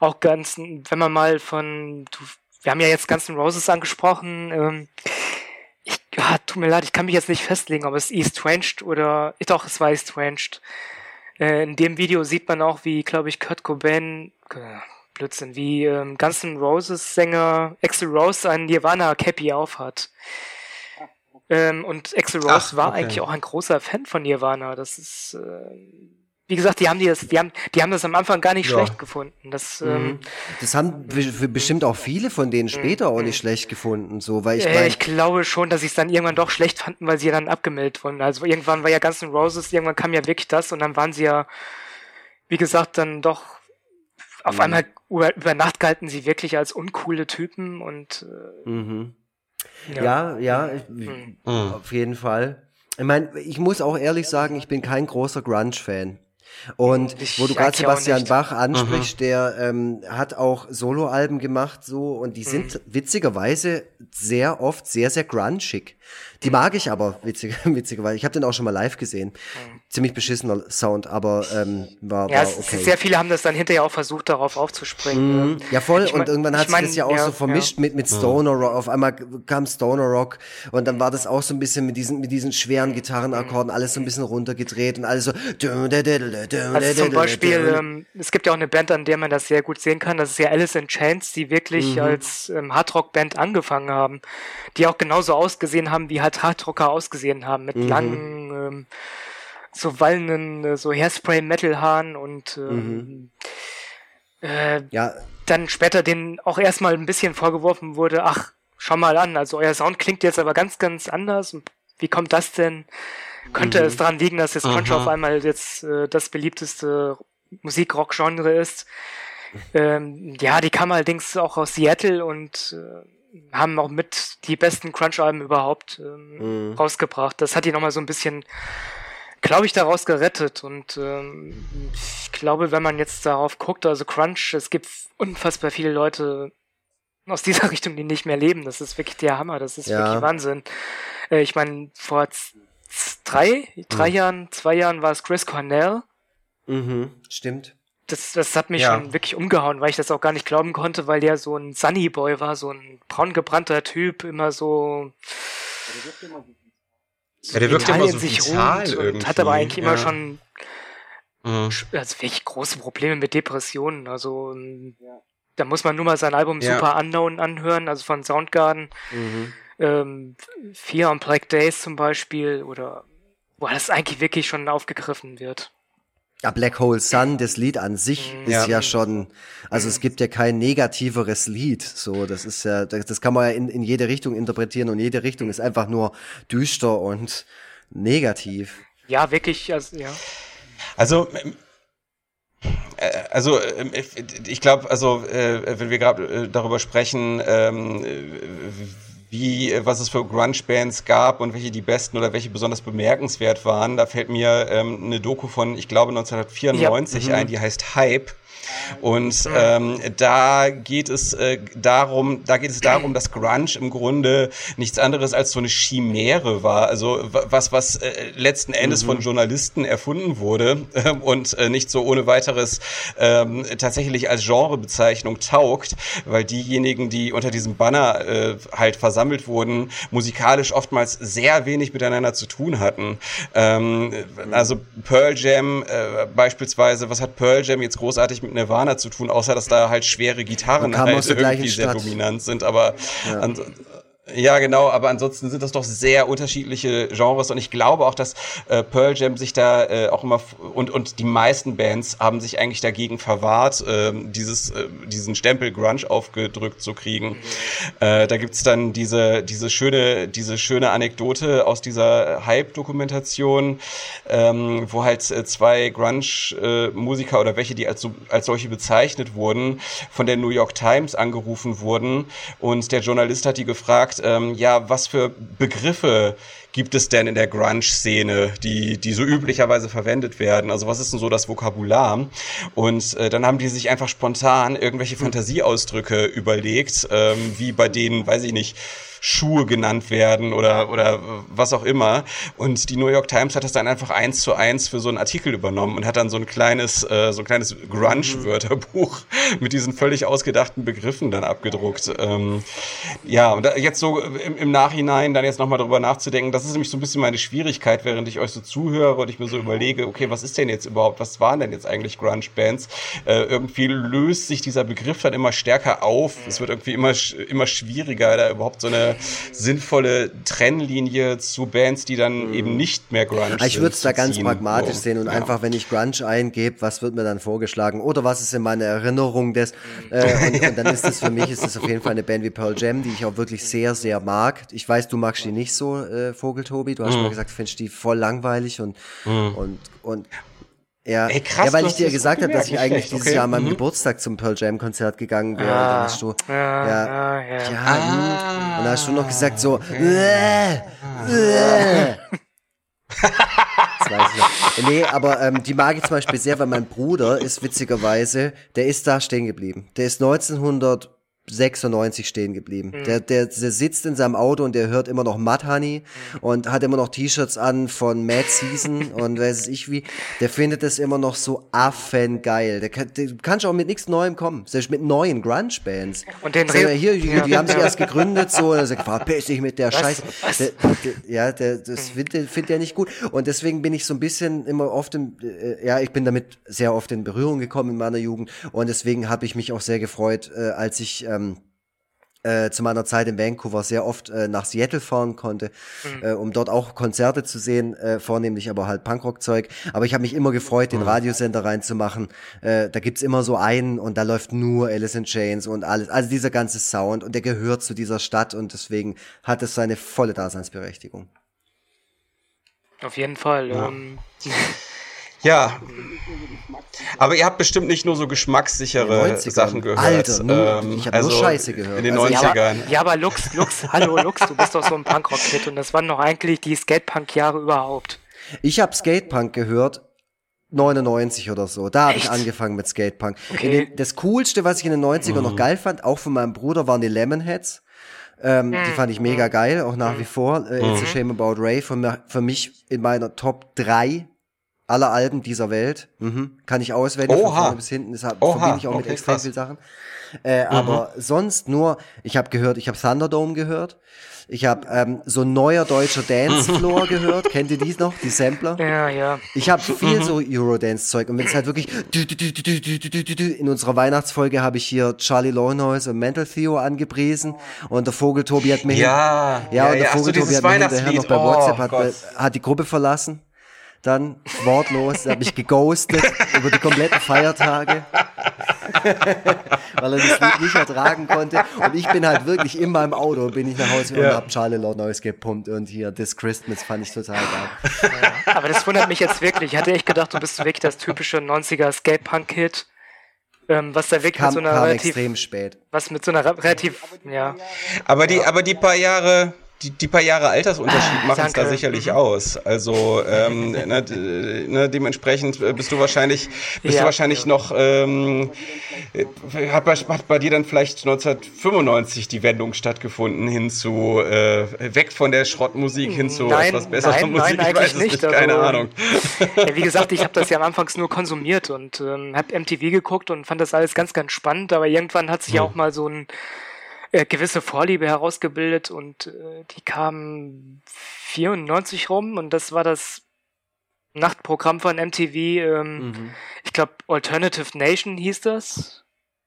auch ganz, wenn man mal von, du, wir haben ja jetzt ganzen Roses angesprochen, ähm, ah, tut mir leid, ich kann mich jetzt nicht festlegen, ob es Estranged oder, doch, es war Estranged. Äh, in dem Video sieht man auch, wie, glaube ich, Kurt Cobain, äh, Blödsinn, wie ähm, Guns N' Roses Sänger Axel Rose ein Nirvana Cappy aufhat. Ähm, und Axel Rose Ach, war eigentlich auch ein großer Fan von Nirvana. Das ist, äh, wie gesagt, die haben die das, die haben, die haben das am Anfang gar nicht ja. schlecht gefunden. Das, mhm. ähm, das haben bestimmt auch viele von denen später mhm. auch nicht schlecht gefunden, so, weil ich äh, Ich glaube schon, dass sie es dann irgendwann doch schlecht fanden, weil sie dann abgemeldet wurden. Also irgendwann war ja Guns N' Roses, irgendwann kam ja wirklich das und dann waren sie ja, wie gesagt, dann doch auf mhm. einmal über, über Nacht galten sie wirklich als uncoole Typen und äh, mhm. Ja, ja, ja mhm. auf jeden Fall. Ich meine, ich muss auch ehrlich sagen, ich bin kein großer Grunge-Fan. Und ich wo du gerade Sebastian Bach ansprichst, mhm. der ähm, hat auch Soloalben gemacht so und die sind mhm. witzigerweise sehr oft sehr, sehr grungig. Die mag ich aber, witzig, witzigerweise. Ich habe den auch schon mal live gesehen. Mhm. Ziemlich beschissener Sound, aber ähm, war, ja, war okay. Sehr viele haben das dann hinterher auch versucht, darauf aufzuspringen. Mhm. Ja, voll. Ich und irgendwann hat sich das ja auch ja, so vermischt ja. mit, mit Stoner Rock. Auf einmal kam Stoner Rock und dann war das auch so ein bisschen mit diesen, mit diesen schweren Gitarrenakkorden, alles so ein bisschen runtergedreht und alles so. Also zum Beispiel, ähm, es gibt ja auch eine Band, an der man das sehr gut sehen kann. Das ist ja Alice in Chains, die wirklich mhm. als ähm, Hardrock-Band angefangen haben, die auch genauso ausgesehen haben, wie halt Hardrocker ausgesehen haben, mit mhm. langen, ähm, so wallenden, äh, so Hairspray-Metal-Haaren und ähm, mhm. äh, ja. dann später denen auch erstmal ein bisschen vorgeworfen wurde, ach, schau mal an, also euer Sound klingt jetzt aber ganz, ganz anders. Wie kommt das denn? Könnte mhm. es daran liegen, dass jetzt Crunch auf einmal jetzt äh, das beliebteste Musik-Rock-Genre ist? Ähm, ja, die kam allerdings auch aus Seattle und äh, haben auch mit die besten Crunch-Alben überhaupt ähm, mhm. rausgebracht. Das hat die nochmal so ein bisschen, glaube ich, daraus gerettet. Und ähm, ich glaube, wenn man jetzt darauf guckt, also Crunch, es gibt unfassbar viele Leute aus dieser Richtung, die nicht mehr leben. Das ist wirklich der Hammer. Das ist ja. wirklich Wahnsinn. Äh, ich meine, vor drei, drei mhm. Jahren, zwei Jahren war es Chris Cornell. Mhm, stimmt das, das hat mich ja. schon wirklich umgehauen, weil ich das auch gar nicht glauben konnte, weil der so ein Sunny Boy war, so ein braungebrannter Typ, immer so. Ja, der wirkt immer so sich vital und hat aber eigentlich ja. immer schon mhm. also wirklich große Probleme mit Depressionen. Also ja. da muss man nur mal sein Album Super Unknown anhören, also von Soundgarden. Mhm. Ähm, Fear on Black Days zum Beispiel oder wo das eigentlich wirklich schon aufgegriffen wird. Ja, Black Hole Sun, das Lied an sich mhm. ist ja, ja schon, also es gibt ja kein negativeres Lied. So, das ist ja, das, das kann man ja in, in jede Richtung interpretieren und jede Richtung ist einfach nur düster und negativ. Ja, wirklich, also, ja. Also, äh, also äh, ich glaube, also äh, wenn wir gerade darüber sprechen, ähm, wie, äh, was es für Grunge-Bands gab und welche die besten oder welche besonders bemerkenswert waren. Da fällt mir ähm, eine Doku von, ich glaube, 1994 ja. ein, die heißt Hype. Und ähm, da geht es äh, darum, da geht es darum, dass Grunge im Grunde nichts anderes als so eine Chimäre war. Also was, was äh, letzten Endes mhm. von Journalisten erfunden wurde äh, und äh, nicht so ohne weiteres ähm, tatsächlich als Genrebezeichnung taugt, weil diejenigen, die unter diesem Banner äh, halt versammelt wurden, musikalisch oftmals sehr wenig miteinander zu tun hatten. Ähm, also Pearl Jam äh, beispielsweise, was hat Pearl Jam jetzt großartig mit Nirvana zu tun, außer dass da halt schwere Gitarren halt irgendwie sehr dominant sind. Aber ja. Ja, genau, aber ansonsten sind das doch sehr unterschiedliche Genres und ich glaube auch, dass äh, Pearl Jam sich da äh, auch immer und und die meisten Bands haben sich eigentlich dagegen verwahrt, äh, dieses äh, diesen Stempel Grunge aufgedrückt zu kriegen. Äh, da gibt's dann diese diese schöne diese schöne Anekdote aus dieser Hype-Dokumentation, ähm, wo halt äh, zwei Grunge-Musiker oder welche, die als so, als solche bezeichnet wurden, von der New York Times angerufen wurden und der Journalist hat die gefragt gefragt, ähm, ja, was für Begriffe gibt es denn in der Grunge-Szene, die, die so üblicherweise verwendet werden? Also was ist denn so das Vokabular? Und äh, dann haben die sich einfach spontan irgendwelche Fantasieausdrücke überlegt, ähm, wie bei denen, weiß ich nicht, Schuhe genannt werden oder, oder was auch immer. Und die New York Times hat das dann einfach eins zu eins für so einen Artikel übernommen und hat dann so ein kleines, äh, so ein kleines Grunge-Wörterbuch mit diesen völlig ausgedachten Begriffen dann abgedruckt. Ähm, ja, und da, jetzt so im, im Nachhinein dann jetzt nochmal drüber nachzudenken, das ist nämlich so ein bisschen meine Schwierigkeit, während ich euch so zuhöre und ich mir so überlege, okay, was ist denn jetzt überhaupt, was waren denn jetzt eigentlich Grunge-Bands? Äh, irgendwie löst sich dieser Begriff dann immer stärker auf. Es wird irgendwie immer, immer schwieriger, da überhaupt so eine sinnvolle Trennlinie zu Bands, die dann mhm. eben nicht mehr Grunge sind. Ich würde es da ganz pragmatisch sehen und ja. einfach, wenn ich Grunge eingebe, was wird mir dann vorgeschlagen oder was ist in meiner Erinnerung des äh, und, und, dann ist das für mich ist das auf jeden Fall eine Band wie Pearl Jam, die ich auch wirklich sehr sehr mag. Ich weiß, du magst die nicht so, äh, Vogeltobi. Du hast mhm. mal gesagt, findest die voll langweilig und mhm. und und ja, Ey, krass, ja weil ich dir gesagt habe, dass ich eigentlich dieses okay. Jahr an meinem mhm. Geburtstag zum Pearl Jam Konzert gegangen wäre. Ah, hast du, ja, ja, ja, ja. Ah, und dann hast du noch gesagt so, okay. äh, äh. das weiß ich noch. Nee, aber ähm, die mag ich zum Beispiel sehr, weil mein Bruder ist witzigerweise, der ist da stehen geblieben. Der ist 1900 96 stehen geblieben. Mhm. Der, der, der sitzt in seinem Auto und der hört immer noch Mud Honey mhm. und hat immer noch T-Shirts an von Mad Season und weiß ich wie. Der findet das immer noch so affengeil. Der kann, der kann schon auch mit nichts Neuem kommen. Selbst mit neuen Grunge-Bands. Und den Re hier, die, die haben sich erst gegründet so und er sagt, verpiss dich mit der Was? Scheiße. Was? Der, der, ja, der, das mhm. findet find er nicht gut. Und deswegen bin ich so ein bisschen immer oft im, äh, ja, ich bin damit sehr oft in Berührung gekommen in meiner Jugend und deswegen habe ich mich auch sehr gefreut, äh, als ich ähm, äh, zu meiner Zeit in Vancouver sehr oft äh, nach Seattle fahren konnte, mhm. äh, um dort auch Konzerte zu sehen, äh, vornehmlich aber halt Punkrock-Zeug. Aber ich habe mich immer gefreut, den mhm. Radiosender reinzumachen. Äh, da gibt's immer so einen und da läuft nur Alice in Chains und alles. Also dieser ganze Sound und der gehört zu dieser Stadt und deswegen hat es seine volle Daseinsberechtigung. Auf jeden Fall. Ja. Ähm. Ja. Aber ihr habt bestimmt nicht nur so geschmackssichere Sachen gehört. Alter, nur, ähm, ich habe also nur Scheiße gehört. In den also, 90ern. Ja, aber, ja, aber Lux, Lux, hallo Lux, du bist doch so ein Punkrock-Kid und das waren noch eigentlich die Skatepunk-Jahre überhaupt. Ich habe Skatepunk gehört 99 oder so. Da habe ich angefangen mit Skatepunk. Okay. Den, das Coolste, was ich in den 90ern mhm. noch geil fand, auch von meinem Bruder, waren die Lemonheads. Ähm, mhm. Die fand ich mega geil, auch nach mhm. wie vor. Äh, It's a mhm. Shame About Ray, für, für mich in meiner Top 3 aller Alben dieser Welt. Mhm. Kann ich auswählen Oha. von vorne bis hinten. Das verbinde ich auch okay, mit extrem viel Sachen. Äh, mhm. Aber sonst nur, ich habe gehört, ich habe Thunderdome gehört. Ich habe ähm, so ein neuer deutscher Dancefloor gehört. Kennt ihr dies noch? Die Sampler? Ja, ja. Ich habe viel so Eurodance-Zeug. Und wenn es halt wirklich in unserer Weihnachtsfolge habe ich hier Charlie Lawnoise und Mental Theo angepriesen. Und der Vogel Tobi hat mir ja, ja, ja, und der Vogel Tobi hat mir hinterher noch bei WhatsApp oh, hat, hat die Gruppe verlassen dann wortlos, habe ich geghostet über die kompletten Feiertage, weil er das Lied nicht ertragen konnte. Und ich bin halt wirklich in meinem Auto, bin ich nach Hause ja. und habe Charlie Lord Neues gepumpt und hier This Christmas fand ich total geil. Ja, aber das wundert mich jetzt wirklich. Ich hatte echt gedacht, du bist wirklich das typische 90er Skate-Punk-Kid. Ähm, was da wirklich kam, mit so einer kam relativ, extrem spät. Was mit so einer relativ, ja. Aber die, aber die paar Jahre, die, die paar Jahre Altersunterschied ah, machen es da sicherlich mhm. aus. Also ähm, ne, ne, dementsprechend äh, bist du wahrscheinlich, bist ja, du wahrscheinlich ja. noch, ähm, hat, bei, hat bei dir dann vielleicht 1995 die Wendung stattgefunden hin zu äh, weg von der Schrottmusik hin zu nein, etwas besserer Musik. Nein, ich weiß es nicht, nicht keine also, Ahnung. Ja, wie gesagt, ich habe das ja am Anfang nur konsumiert und ähm, habe MTV geguckt und fand das alles ganz, ganz spannend, aber irgendwann hat sich hm. auch mal so ein äh, gewisse Vorliebe herausgebildet und äh, die kam 94 rum und das war das Nachtprogramm von MTV. Ähm, mhm. Ich glaube, Alternative Nation hieß das.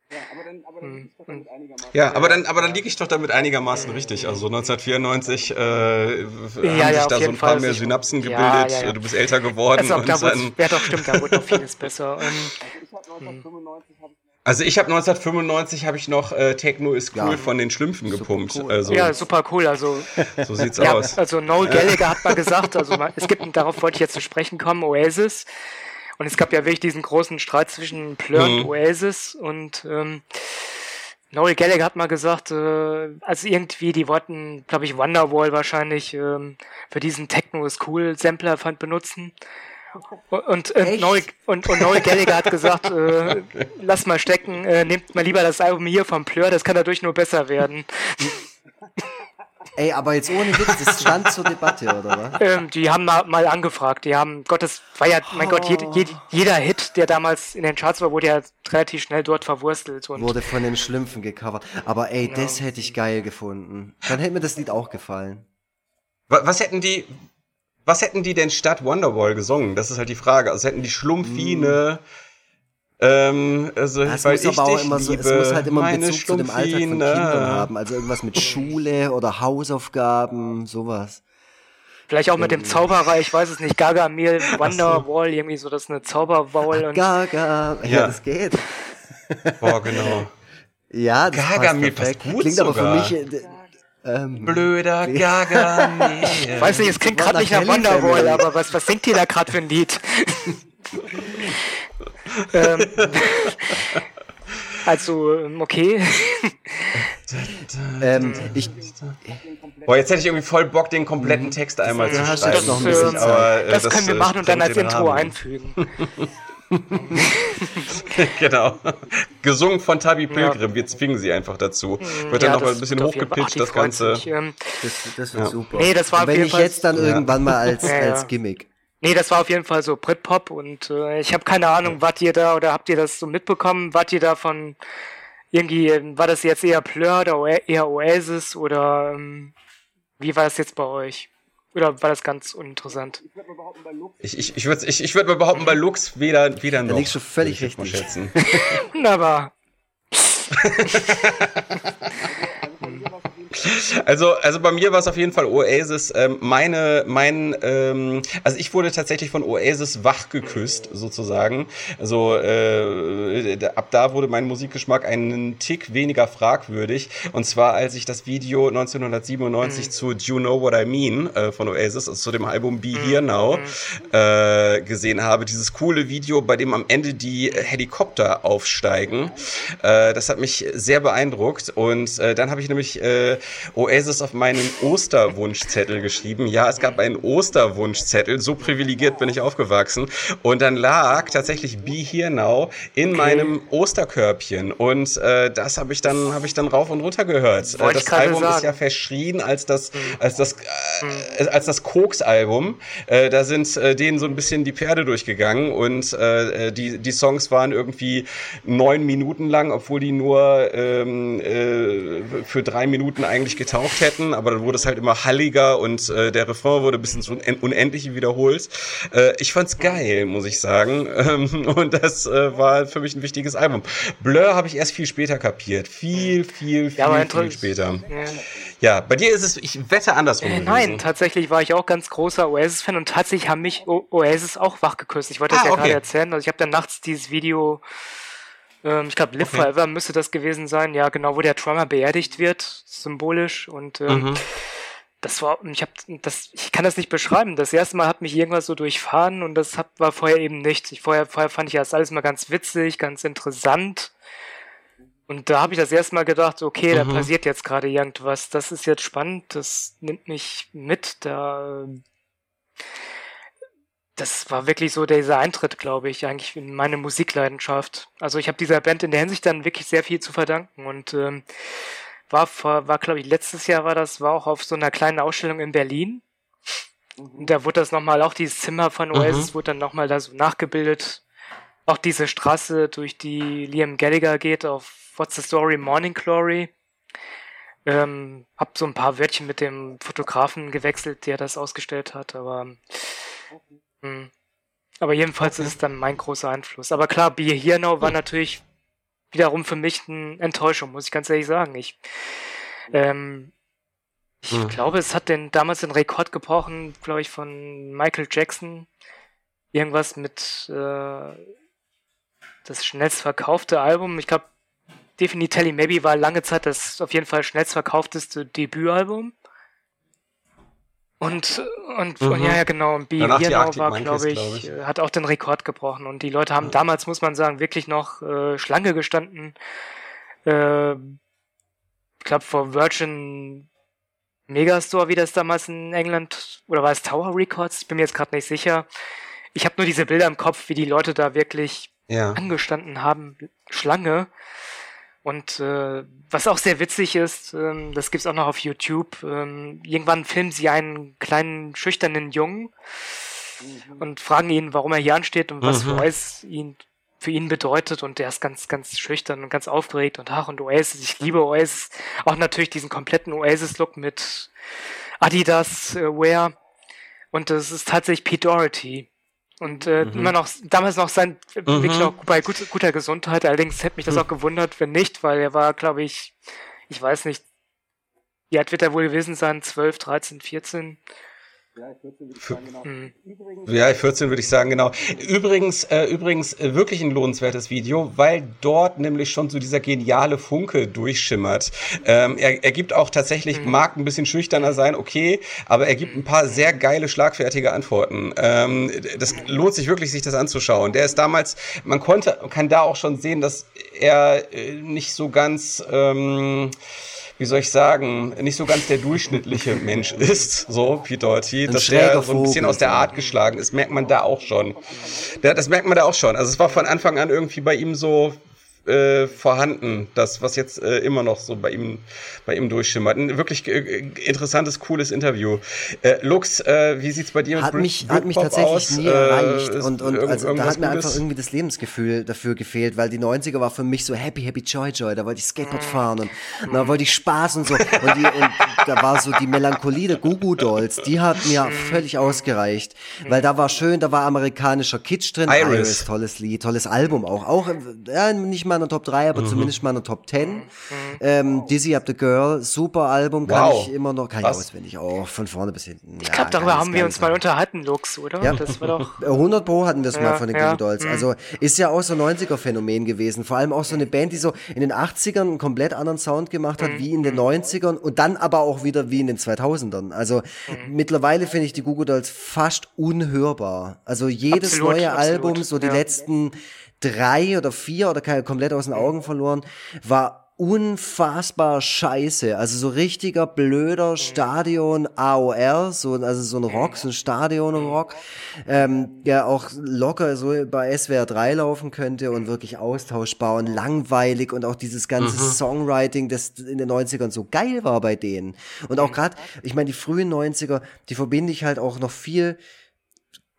Ja, aber dann, aber dann, hm. damit einigermaßen ja, aber dann, aber dann liege ich doch damit einigermaßen richtig. Also 1994 äh, ja, haben ja, sich da so ein paar Fall. mehr Synapsen gebildet. Ja, du bist älter geworden. Also, und da wurde, ja, doch, stimmt, da wurde noch vieles besser. Ähm, ich habe 1995 habe also ich habe 1995 habe ich noch äh, Techno ist cool ja. von den Schlümpfen gepumpt. Cool. Also, ja, super cool. Also so sieht's ja, aus. Also Noel Gallagher hat mal gesagt, also es gibt darauf wollte ich jetzt zu sprechen kommen, Oasis. Und es gab ja wirklich diesen großen Streit zwischen Plur mhm. und Oasis und ähm, Noel Gallagher hat mal gesagt, äh, also irgendwie, die wollten, glaube ich, Wonderwall wahrscheinlich ähm, für diesen Techno ist cool Sampler fand benutzen. Und, äh, Noel, und, und Noel Gallagher hat gesagt, äh, lass mal stecken, äh, nehmt mal lieber das Album hier vom Pleur, das kann dadurch nur besser werden. Ey, aber jetzt ohne Witz, das stand zur Debatte, oder was? Ähm, die haben mal, mal angefragt. Die haben, Gott, das war ja, mein oh. Gott, jed, jed, jeder Hit, der damals in den Charts war, wurde ja relativ schnell dort verwurstelt. Und wurde von den Schlümpfen gecovert. Aber ey, ja. das hätte ich geil gefunden. Dann hätte mir das Lied auch gefallen. Was, was hätten die, was hätten die denn statt Wonderwall gesungen? Das ist halt die Frage. Also hätten die Schlumpfine, mm ähm, also, ja, es weil muss ich aber auch immer so, es muss halt immer einen Bezug zu dem Alltag von Kindern haben. Also irgendwas mit Schule oder Hausaufgaben, sowas. Vielleicht auch mit dem Zauberer, ich weiß es nicht, Gargamel, Wonderwall, so. irgendwie so, das ist eine Zauberwall. Und Gaga, ja, ja, das geht. Boah, genau. ja, das Gargamel passt, passt gut Klingt sogar. aber für mich, äh, ähm, Blöder Gargamel. ich weiß nicht, es klingt gerade nicht nach Wonderwall, aber was, was singt ihr da gerade für ein Lied? ähm, also, ähm, okay. ähm, ich, Boah, jetzt hätte ich irgendwie voll Bock, den kompletten Text einmal ja, zu schreiben. Das, bisschen, äh, aber, äh, das, das können wir machen und dann als Intro Rahmen. einfügen. genau. Gesungen von Tabi Pilgrim. Ja. Wir zwingen sie einfach dazu. Mhm. Wird dann ja, noch mal ein bisschen hochgepitcht, das Ganze. Ähm, das, das wird ja. super. Nee, das war wenn ich jetzt dann irgendwann mal als, als Gimmick. Nee, das war auf jeden Fall so Britpop und äh, ich habe keine Ahnung, wart ihr da oder habt ihr das so mitbekommen? Wart ihr da von irgendwie, war das jetzt eher Plur oder eher Oasis oder ähm, wie war das jetzt bei euch? Oder war das ganz uninteressant? Ich, ich, ich würde ich, ich würd mal behaupten, bei Lux weder, weder noch. Da liegst du völlig richtig. Schätzen. Wunderbar. Also, also bei mir war es auf jeden Fall Oasis. Ähm, meine, mein, ähm, also ich wurde tatsächlich von Oasis wach geküsst, sozusagen. Also äh, ab da wurde mein Musikgeschmack einen Tick weniger fragwürdig. Und zwar, als ich das Video 1997 mhm. zu Do You Know What I Mean äh, von Oasis, also zu dem Album Be Here mhm. Now, mhm. äh, gesehen habe. Dieses coole Video, bei dem am Ende die Helikopter aufsteigen. Äh, das hat mich sehr beeindruckt. Und äh, dann habe ich nämlich äh, Oasis auf meinen Osterwunschzettel geschrieben. Ja, es gab einen Osterwunschzettel. So privilegiert bin ich aufgewachsen. Und dann lag tatsächlich Be Here Now in okay. meinem Osterkörbchen. Und äh, das habe ich dann habe ich dann rauf und runter gehört. Äh, das Album sagen. ist ja verschrien als das mhm. als das äh, als das Koks-Album. Äh, da sind äh, denen so ein bisschen die Pferde durchgegangen und äh, die die Songs waren irgendwie neun Minuten lang, obwohl die nur ähm, äh, für drei Minuten eigentlich getaucht hätten, aber dann wurde es halt immer halliger und äh, der Refrain wurde bis ins Unendliche wiederholt. Äh, ich fand's geil, muss ich sagen. Ähm, und das äh, war für mich ein wichtiges Album. Blur habe ich erst viel später kapiert. Viel, viel, viel, ja, viel später. Ja. ja. bei dir ist es, ich wette andersrum. Äh, nein, tatsächlich war ich auch ganz großer Oasis-Fan und tatsächlich haben mich o Oasis auch wachgeküsst. Ich wollte das ah, ja okay. gerade erzählen. Also ich habe dann nachts dieses Video ähm, ich glaube, Live okay. Forever müsste das gewesen sein. Ja, genau, wo der Drummer beerdigt wird, symbolisch. Und ähm, mhm. das war, ich habe das, ich kann das nicht beschreiben. Das erste Mal hat mich irgendwas so durchfahren und das hat, war vorher eben nichts. Ich vorher, vorher fand ich das alles mal ganz witzig, ganz interessant. Und da habe ich das erste Mal gedacht, okay, mhm. da passiert jetzt gerade irgendwas. Das ist jetzt spannend, das nimmt mich mit. Da das war wirklich so dieser Eintritt, glaube ich, eigentlich in meine Musikleidenschaft. Also ich habe dieser Band in der Hinsicht dann wirklich sehr viel zu verdanken und ähm, war vor, war glaube ich letztes Jahr war das, war auch auf so einer kleinen Ausstellung in Berlin. Und da wurde das nochmal, auch dieses Zimmer von Oasis mhm. wurde dann nochmal da so nachgebildet. Auch diese Straße, durch die Liam Gallagher geht, auf What's the Story Morning Glory. Ähm, hab so ein paar Wörtchen mit dem Fotografen gewechselt, der das ausgestellt hat, aber Mhm. Aber jedenfalls okay. ist es dann mein großer Einfluss. Aber klar, Be Here Now war natürlich wiederum für mich eine Enttäuschung, muss ich ganz ehrlich sagen. Ich, ähm, ich hm. glaube, es hat den, damals den Rekord gebrochen, glaube ich, von Michael Jackson. Irgendwas mit äh, das schnellst verkaufte Album. Ich glaube, Definitely Maybe war lange Zeit das auf jeden Fall schnellst verkaufteste Debütalbum. Und, und, mhm. und ja, ja, genau, und B. Hirnau war, glaube ich, glaub ich, äh, hat auch den Rekord gebrochen. Und die Leute haben ja. damals, muss man sagen, wirklich noch äh, Schlange gestanden, äh, glaube, vor Virgin Megastore, wie das damals in England, oder war es Tower Records? Ich bin mir jetzt gerade nicht sicher. Ich habe nur diese Bilder im Kopf, wie die Leute da wirklich ja. angestanden haben, Schlange. Und äh, was auch sehr witzig ist, ähm, das gibt's auch noch auf YouTube. Ähm, irgendwann filmen sie einen kleinen schüchternen Jungen mhm. und fragen ihn, warum er hier ansteht und was mhm. für Oasis ihn für ihn bedeutet und der ist ganz, ganz schüchtern und ganz aufgeregt und ach und Oasis, ich liebe Oasis, auch natürlich diesen kompletten Oasis-Look mit Adidas äh, Wear und das ist tatsächlich Pete Doherty. Und äh, mhm. immer noch, damals noch sein, mhm. wirklich noch bei gut, guter Gesundheit. Allerdings hätte mich das mhm. auch gewundert, wenn nicht, weil er war, glaube ich, ich weiß nicht, wie alt wird er wohl gewesen sein? 12, 13, 14? Ja, 14 würde ich sagen, genau. Mhm. Ja, 14 würde ich sagen, genau. Übrigens, äh, übrigens äh, wirklich ein lohnenswertes Video, weil dort nämlich schon so dieser geniale Funke durchschimmert. Ähm, er, er gibt auch tatsächlich, mhm. mag ein bisschen schüchterner sein, okay, aber er gibt ein paar sehr geile, schlagfertige Antworten. Ähm, das lohnt sich wirklich, sich das anzuschauen. Der ist damals, man konnte, kann da auch schon sehen, dass er äh, nicht so ganz, ähm, wie soll ich sagen, nicht so ganz der durchschnittliche Mensch ist, so wie Doherty, dass der so ein bisschen aus der Art geschlagen ist, merkt man da auch schon. Das merkt man da auch schon. Also es war von Anfang an irgendwie bei ihm so, äh, vorhanden, das, was jetzt äh, immer noch so bei ihm, bei ihm durchschimmert. Ein wirklich äh, interessantes, cooles Interview. Äh, Lux, äh, wie sieht's bei dir hat mit mich, Hat mich tatsächlich aus? nie erreicht. Äh, und, und also, da hat mir einfach irgendwie das Lebensgefühl dafür gefehlt, weil die 90er war für mich so happy, happy, joy, joy. Da wollte ich Skateboard fahren und, da wollte ich Spaß und so. Und, die, und da war so die Melancholie der Gugu Dolls, die hat mir völlig ausgereicht. Weil da war schön, da war amerikanischer Kitsch drin. Iris. Iris tolles Lied, tolles Album auch. Auch, ja, nicht mal meiner Top 3, aber mhm. zumindest meiner Top 10. Mhm. Ähm, Dizzy Up the Girl, super Album, kann wow. ich immer noch, kann Was? ich auswendig auch, von vorne bis hinten. Ich glaube, darüber haben wir uns mal unterhalten, Lux, oder? Ja. Das war doch 100 Pro hatten wir es ja, mal von den ja. Dolls. Mhm. Also ist ja auch so ein 90er-Phänomen gewesen. Vor allem auch so eine Band, die so in den 80ern einen komplett anderen Sound gemacht hat, mhm. wie in den 90ern mhm. und dann aber auch wieder wie in den 2000ern. Also mhm. mittlerweile finde ich die Google Dolls fast unhörbar. Also jedes absolut, neue absolut. Album, so die ja. letzten drei oder vier oder komplett aus den Augen verloren, war unfassbar scheiße. Also so richtiger blöder Stadion AOR, so, also so ein Rock, so ein Stadion-Rock, ähm, der auch locker so bei SWR 3 laufen könnte und wirklich austauschbar und langweilig und auch dieses ganze mhm. Songwriting, das in den 90ern so geil war bei denen. Und auch gerade, ich meine, die frühen 90er, die verbinde ich halt auch noch viel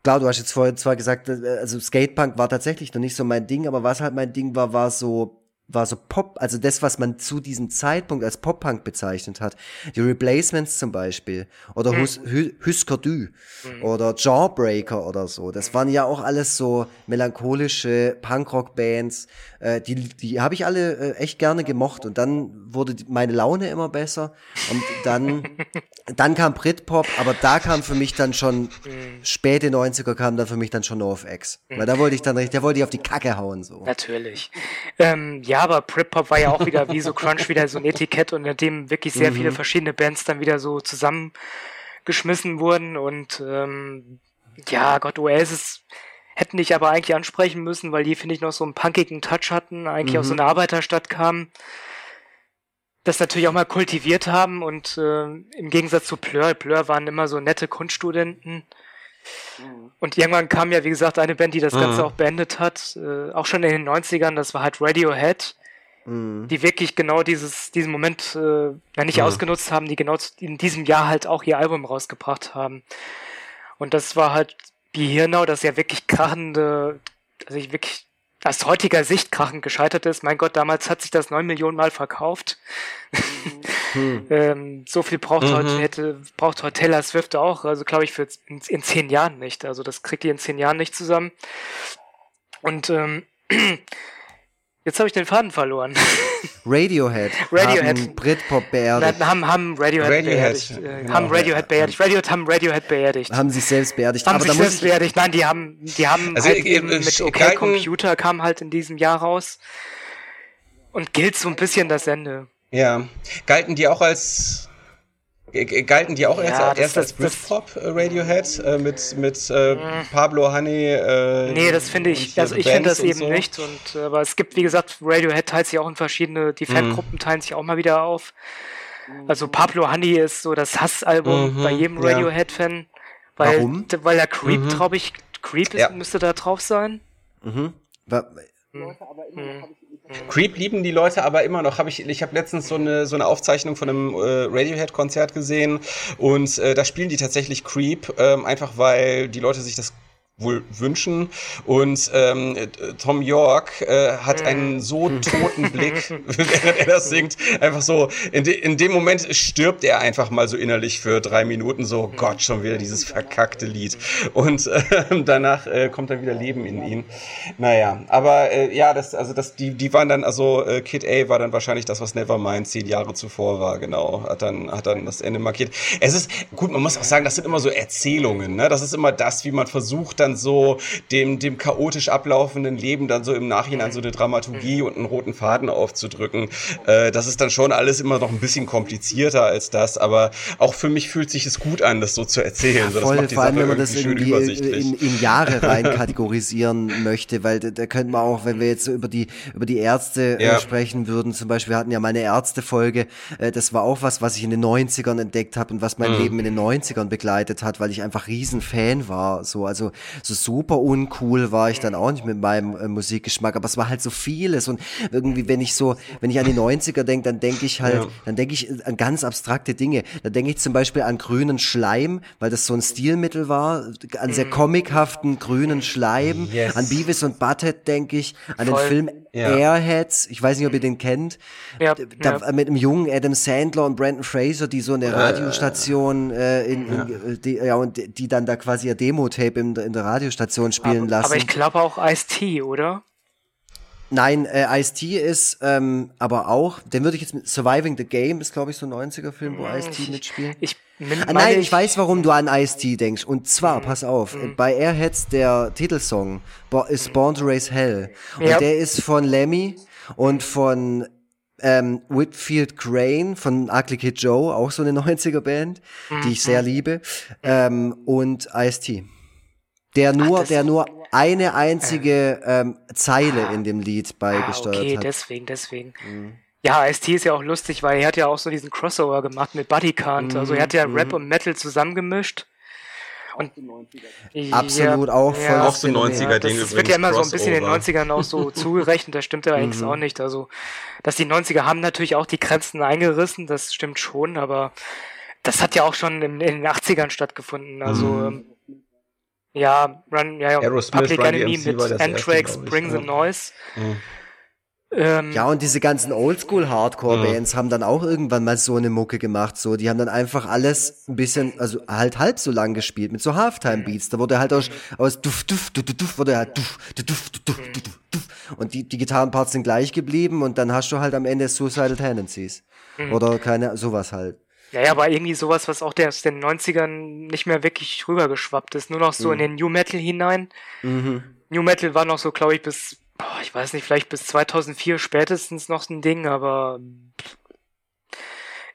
klar, du hast jetzt vorhin zwar gesagt, äh, also Skatepunk war tatsächlich noch nicht so mein Ding, aber was halt mein Ding war, war so war so Pop, also das, was man zu diesem Zeitpunkt als Pop-Punk bezeichnet hat. Die Replacements zum Beispiel. Oder mhm. Hus, Husker Du. Mhm. Oder Jawbreaker oder so. Das waren ja auch alles so melancholische Punkrock-Bands. Äh, die die habe ich alle äh, echt gerne gemocht. Und dann wurde meine Laune immer besser. Und dann, dann kam Britpop, aber da kam für mich dann schon, mhm. späte 90er kam dann für mich dann schon NoFX. Mhm. Weil da wollte ich dann richtig, da wollte ich auf die Kacke hauen. so. Natürlich. Ähm, ja, aber Britpop war ja auch wieder wie so Crunch wieder so ein Etikett und in dem wirklich sehr mhm. viele verschiedene Bands dann wieder so zusammengeschmissen wurden und ähm, ja, Gott, Oasis hätten dich aber eigentlich ansprechen müssen, weil die, finde ich, noch so einen punkigen Touch hatten, eigentlich mhm. aus so einer Arbeiterstadt kamen, das natürlich auch mal kultiviert haben und äh, im Gegensatz zu Plur, Plur waren immer so nette Kunststudenten, Mhm. Und irgendwann kam ja, wie gesagt, eine Band, die das Ganze mhm. auch beendet hat, äh, auch schon in den 90ern, das war halt Radiohead, mhm. die wirklich genau dieses, diesen Moment äh, ja, nicht mhm. ausgenutzt haben, die genau in diesem Jahr halt auch ihr Album rausgebracht haben. Und das war halt wie Hirnau, das ja wirklich krachende, also ich wirklich aus heutiger Sicht krachend gescheitert ist. Mein Gott, damals hat sich das neun Millionen Mal verkauft. Mhm. ähm, so viel braucht mhm. heute, hätte, braucht heute Taylor Swift auch, also glaube ich für in, in, zehn Jahren nicht. Also das kriegt ihr in zehn Jahren nicht zusammen. Und ähm, Jetzt habe ich den Faden verloren. Radiohead. Radiohead. Haben Britpop beerdigt. Haben, haben Radiohead, Radiohead beerdigt. Äh, genau. Haben Radiohead beerdigt. Radiohead haben Radiohead beerdigt. Haben sich selbst beerdigt. Haben Aber sich selbst beerdigt. Nein, die haben, die haben also halt eben mit OK Computer kam halt in diesem Jahr raus. Und gilt so ein bisschen das Ende. Ja. Galten die auch als galten die auch ja, erst, erst als Britpop äh, Radiohead äh, mit mit äh, mhm. Pablo Honey. Äh, nee, das finde ich. Also ich finde das eben so. nicht. Und äh, aber es gibt wie gesagt Radiohead teilt sich auch in verschiedene. Die mhm. Fangruppen mhm. teilen sich auch mal wieder auf. Also Pablo Honey ist so das Hassalbum mhm, bei jedem Radiohead-Fan. Weil, Warum? Weil er Creep, mhm. glaube ich, Creep ist, ja. müsste da drauf sein. Mhm. Mhm. Creep lieben die Leute aber immer noch. Hab ich ich habe letztens so eine so eine Aufzeichnung von einem äh, Radiohead-Konzert gesehen und äh, da spielen die tatsächlich Creep, ähm, einfach weil die Leute sich das wohl wünschen. Und ähm, Tom York äh, hat einen so toten Blick, während er das singt. Einfach so, in, de in dem Moment stirbt er einfach mal so innerlich für drei Minuten. So, Gott, schon wieder dieses verkackte Lied. Und äh, danach äh, kommt dann wieder Leben in ihn. Naja, aber äh, ja, das, also das, die, die waren dann, also äh, Kid A war dann wahrscheinlich das, was Nevermind zehn Jahre zuvor war, genau. Hat dann, hat dann das Ende markiert. Es ist, gut, man muss auch sagen, das sind immer so Erzählungen, ne? Das ist immer das, wie man versucht, dann so dem, dem chaotisch ablaufenden Leben dann so im Nachhinein so eine Dramaturgie und einen roten Faden aufzudrücken. Äh, das ist dann schon alles immer noch ein bisschen komplizierter als das, aber auch für mich fühlt sich es gut an, das so zu erzählen. Ja, voll, so, das macht die vor allem, wenn man das irgendwie in, in Jahre rein kategorisieren möchte, weil da, da könnte man auch, wenn wir jetzt so über die, über die Ärzte äh, ja. sprechen würden, zum Beispiel, wir hatten ja mal eine Ärztefolge, äh, das war auch was, was ich in den 90ern entdeckt habe und was mein mhm. Leben in den 90ern begleitet hat, weil ich einfach riesen Fan war, so, also, so super uncool war ich dann auch nicht mit meinem äh, Musikgeschmack, aber es war halt so vieles und irgendwie, wenn ich so, wenn ich an die 90er denke, dann denke ich halt, ja. dann denke ich an ganz abstrakte Dinge. Da denke ich zum Beispiel an grünen Schleim, weil das so ein Stilmittel war, an sehr mhm. comichaften grünen Schleim, yes. an Beavis und Butthead denke ich, an Voll. den Film ja. Airheads, ich weiß nicht, ob ihr den kennt, ja. Da, ja. mit einem jungen Adam Sandler und Brandon Fraser, die so eine Radiostation äh, in, in, die, ja und die dann da quasi ihr Demo-Tape in, in der Radiostation spielen aber, lassen. Aber ich glaube auch Ice-T, oder? Nein, äh, Ice-T ist ähm, aber auch, den würde ich jetzt mit Surviving the Game, ist glaube ich so ein 90er-Film, wo hm, Ice-T mitspielt. Ich, ah, nein, ich, ich weiß, warum du an Ice-T denkst. Und zwar, mhm. pass auf, mhm. bei Airheads der Titelsong ist Born to Raise Hell. Und ja. der ist von Lemmy und von ähm, Whitfield Crane von Ugly Kid Joe, auch so eine 90er-Band, mhm. die ich sehr liebe, ähm, und Ice-T. Der nur, Ach, der nur eine einzige ähm, Zeile in dem Lied beigesteuert ah, okay, hat. Okay, deswegen, deswegen. Mhm. Ja, ST ist ja auch lustig, weil er hat ja auch so diesen Crossover gemacht mit Buddy Kant. Mhm, also er hat ja mhm. Rap und Metal zusammengemischt. Und Absolut auch voll ja, auch so 90er Ding. Das wird ja immer so ein bisschen den 90ern auch so zugerechnet, das stimmt ja eigentlich mhm. auch nicht. Also, dass die 90er haben natürlich auch die Grenzen eingerissen, das stimmt schon, aber das hat ja auch schon in, in den 80ern stattgefunden. Also, mhm. Ja, Run, ja, ja. Aerosmith, Public Run Enemy mit Anthrax, Bring the Noise. Mhm. Ähm, ja, und diese ganzen Oldschool-Hardcore-Bands mhm. haben dann auch irgendwann mal so eine Mucke gemacht. So, die haben dann einfach alles ein bisschen, also halt halb so lang gespielt mit so Halftime-Beats. Da wurde halt aus, aus duff, duff, duff, duff, wurde halt duff, duff, duff, duff, duff, duff. Und die, die Gitarrenparts sind gleich geblieben und dann hast du halt am Ende Suicidal Tendencies. Mhm. Oder keine, sowas halt. Ja, ja, aber irgendwie sowas, was auch der aus den 90ern nicht mehr wirklich rübergeschwappt ist. Nur noch so mhm. in den New Metal hinein. Mhm. New Metal war noch so, glaube ich, bis, boah, ich weiß nicht, vielleicht bis 2004 spätestens noch ein Ding, aber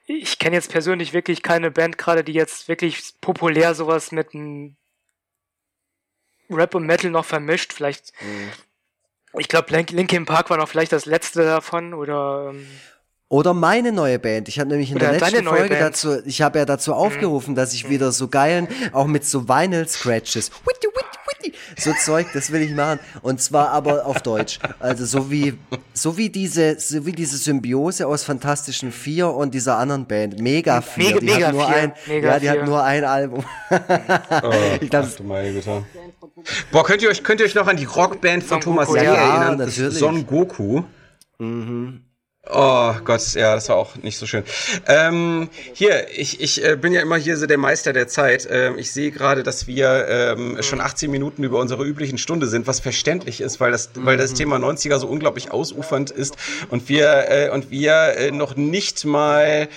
ich kenne jetzt persönlich wirklich keine Band gerade, die jetzt wirklich populär sowas mit einem Rap und Metal noch vermischt. Vielleicht, mhm. ich glaube, Linkin Park war noch vielleicht das letzte davon oder. Ähm, oder meine neue Band. Ich habe nämlich in Oder der letzten Folge dazu, ich habe ja dazu aufgerufen, dass ich wieder so geilen, auch mit so Vinyl Scratches, so Zeug, das will ich machen. Und zwar aber auf Deutsch. Also so wie, so wie diese, so wie diese Symbiose aus Fantastischen Vier und dieser anderen Band. Mega Vier. Mega, die Mega hat nur ein, Mega ja, die hat nur ein Album. oh, ich glaub, ach, meine Güte. Boah, könnt ihr euch, könnt ihr euch noch an die Rockband von Thomas Goku, ja, erinnern? Natürlich. Son Goku. Mhm. Oh Gott, ja, das war auch nicht so schön. Ähm, hier, ich, ich äh, bin ja immer hier so der Meister der Zeit. Ähm, ich sehe gerade, dass wir ähm, schon 18 Minuten über unsere üblichen Stunde sind, was verständlich ist, weil das, weil das Thema 90er so unglaublich ausufernd ist und wir äh, und wir äh, noch nicht mal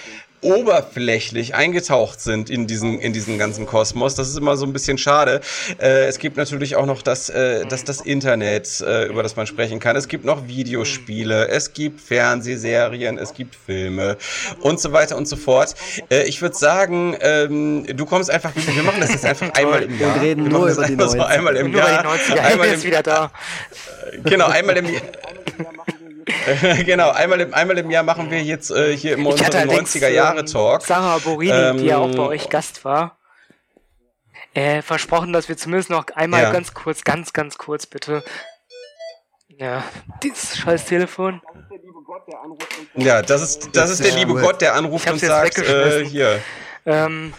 oberflächlich eingetaucht sind in diesen in diesen ganzen Kosmos. Das ist immer so ein bisschen schade. Äh, es gibt natürlich auch noch das äh, das das Internet, äh, über das man sprechen kann. Es gibt noch Videospiele, es gibt Fernsehserien, es gibt Filme und so weiter und so fort. Äh, ich würde sagen, ähm, du kommst einfach, wir machen das jetzt einfach einmal im Jahr. Und reden wir nur über die 90er. So einmal im Nur Jahr. die 90er. Einmal ist im, wieder da. genau, einmal im Jahr. genau, einmal im, einmal im Jahr machen wir jetzt äh, hier immer Ich unseren allerdings 90er Jahre ähm, Talk. Sarah Borini, Ähm, die ja auch bei euch Gast war, äh, versprochen, dass wir zumindest noch einmal Ja. ganz kurz, ganz, ganz kurz bitte. Ja, dieses scheiß Telefon. Ja, das ist, das ist der liebe. Gott, der anruft und sagt, äh, hier. Ähm,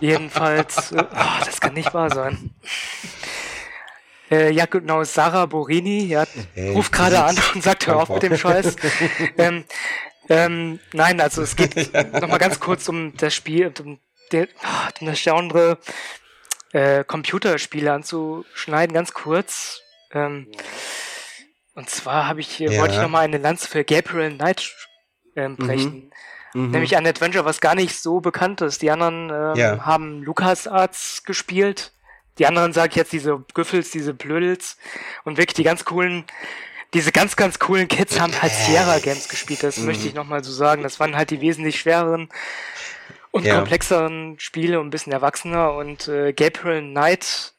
jedenfalls, äh, oh, das kann nicht wahr sein. Äh, ja, genau, Sarah Borini, ja, Hey, ruft gerade an und sagt, hör auf mit dem Scheiß. ähm, ähm, nein, also es geht nochmal ganz kurz um das Spiel, um, ah, um das Genre äh, Computerspiele anzuschneiden, ganz kurz. Ähm, und zwar habe ich, Ja. wollte ich nochmal eine Lanze für Gabriel Knight ähm, brechen. Nämlich ein Adventure, was gar nicht so bekannt ist. Die anderen ähm, Ja. haben LucasArts gespielt. Die anderen sage ich jetzt diese Güffels, diese Blödels. Und wirklich die ganz coolen, diese ganz, ganz coolen Kids haben halt Sierra Games gespielt. Das möchte ich nochmal so sagen. Das waren halt die wesentlich schwereren und Ja. komplexeren Spiele und ein bisschen erwachsener. Und äh, Gabriel Knight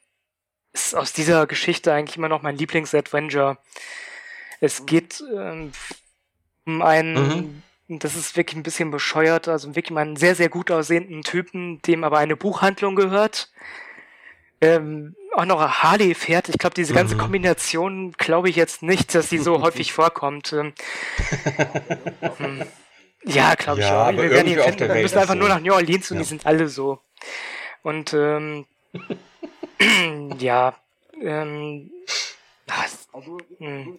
ist aus dieser Geschichte eigentlich immer noch mein Lieblings-Adventure. Es geht ähm, um einen, das ist wirklich ein bisschen bescheuert, also wirklich mal einen sehr, sehr gut aussehenden Typen, dem aber eine Buchhandlung gehört. Ähm, auch noch Harley fährt. Ich glaube, diese ganze Kombination glaube ich jetzt nicht, dass die so häufig vorkommt. Ähm, hm. ja, glaube ich Ja, auch. Wir, werden auf finden. Wir müssen einfach so. nur nach New Orleans und Ja. die sind alle so. Und ähm, ja, ähm, Hm.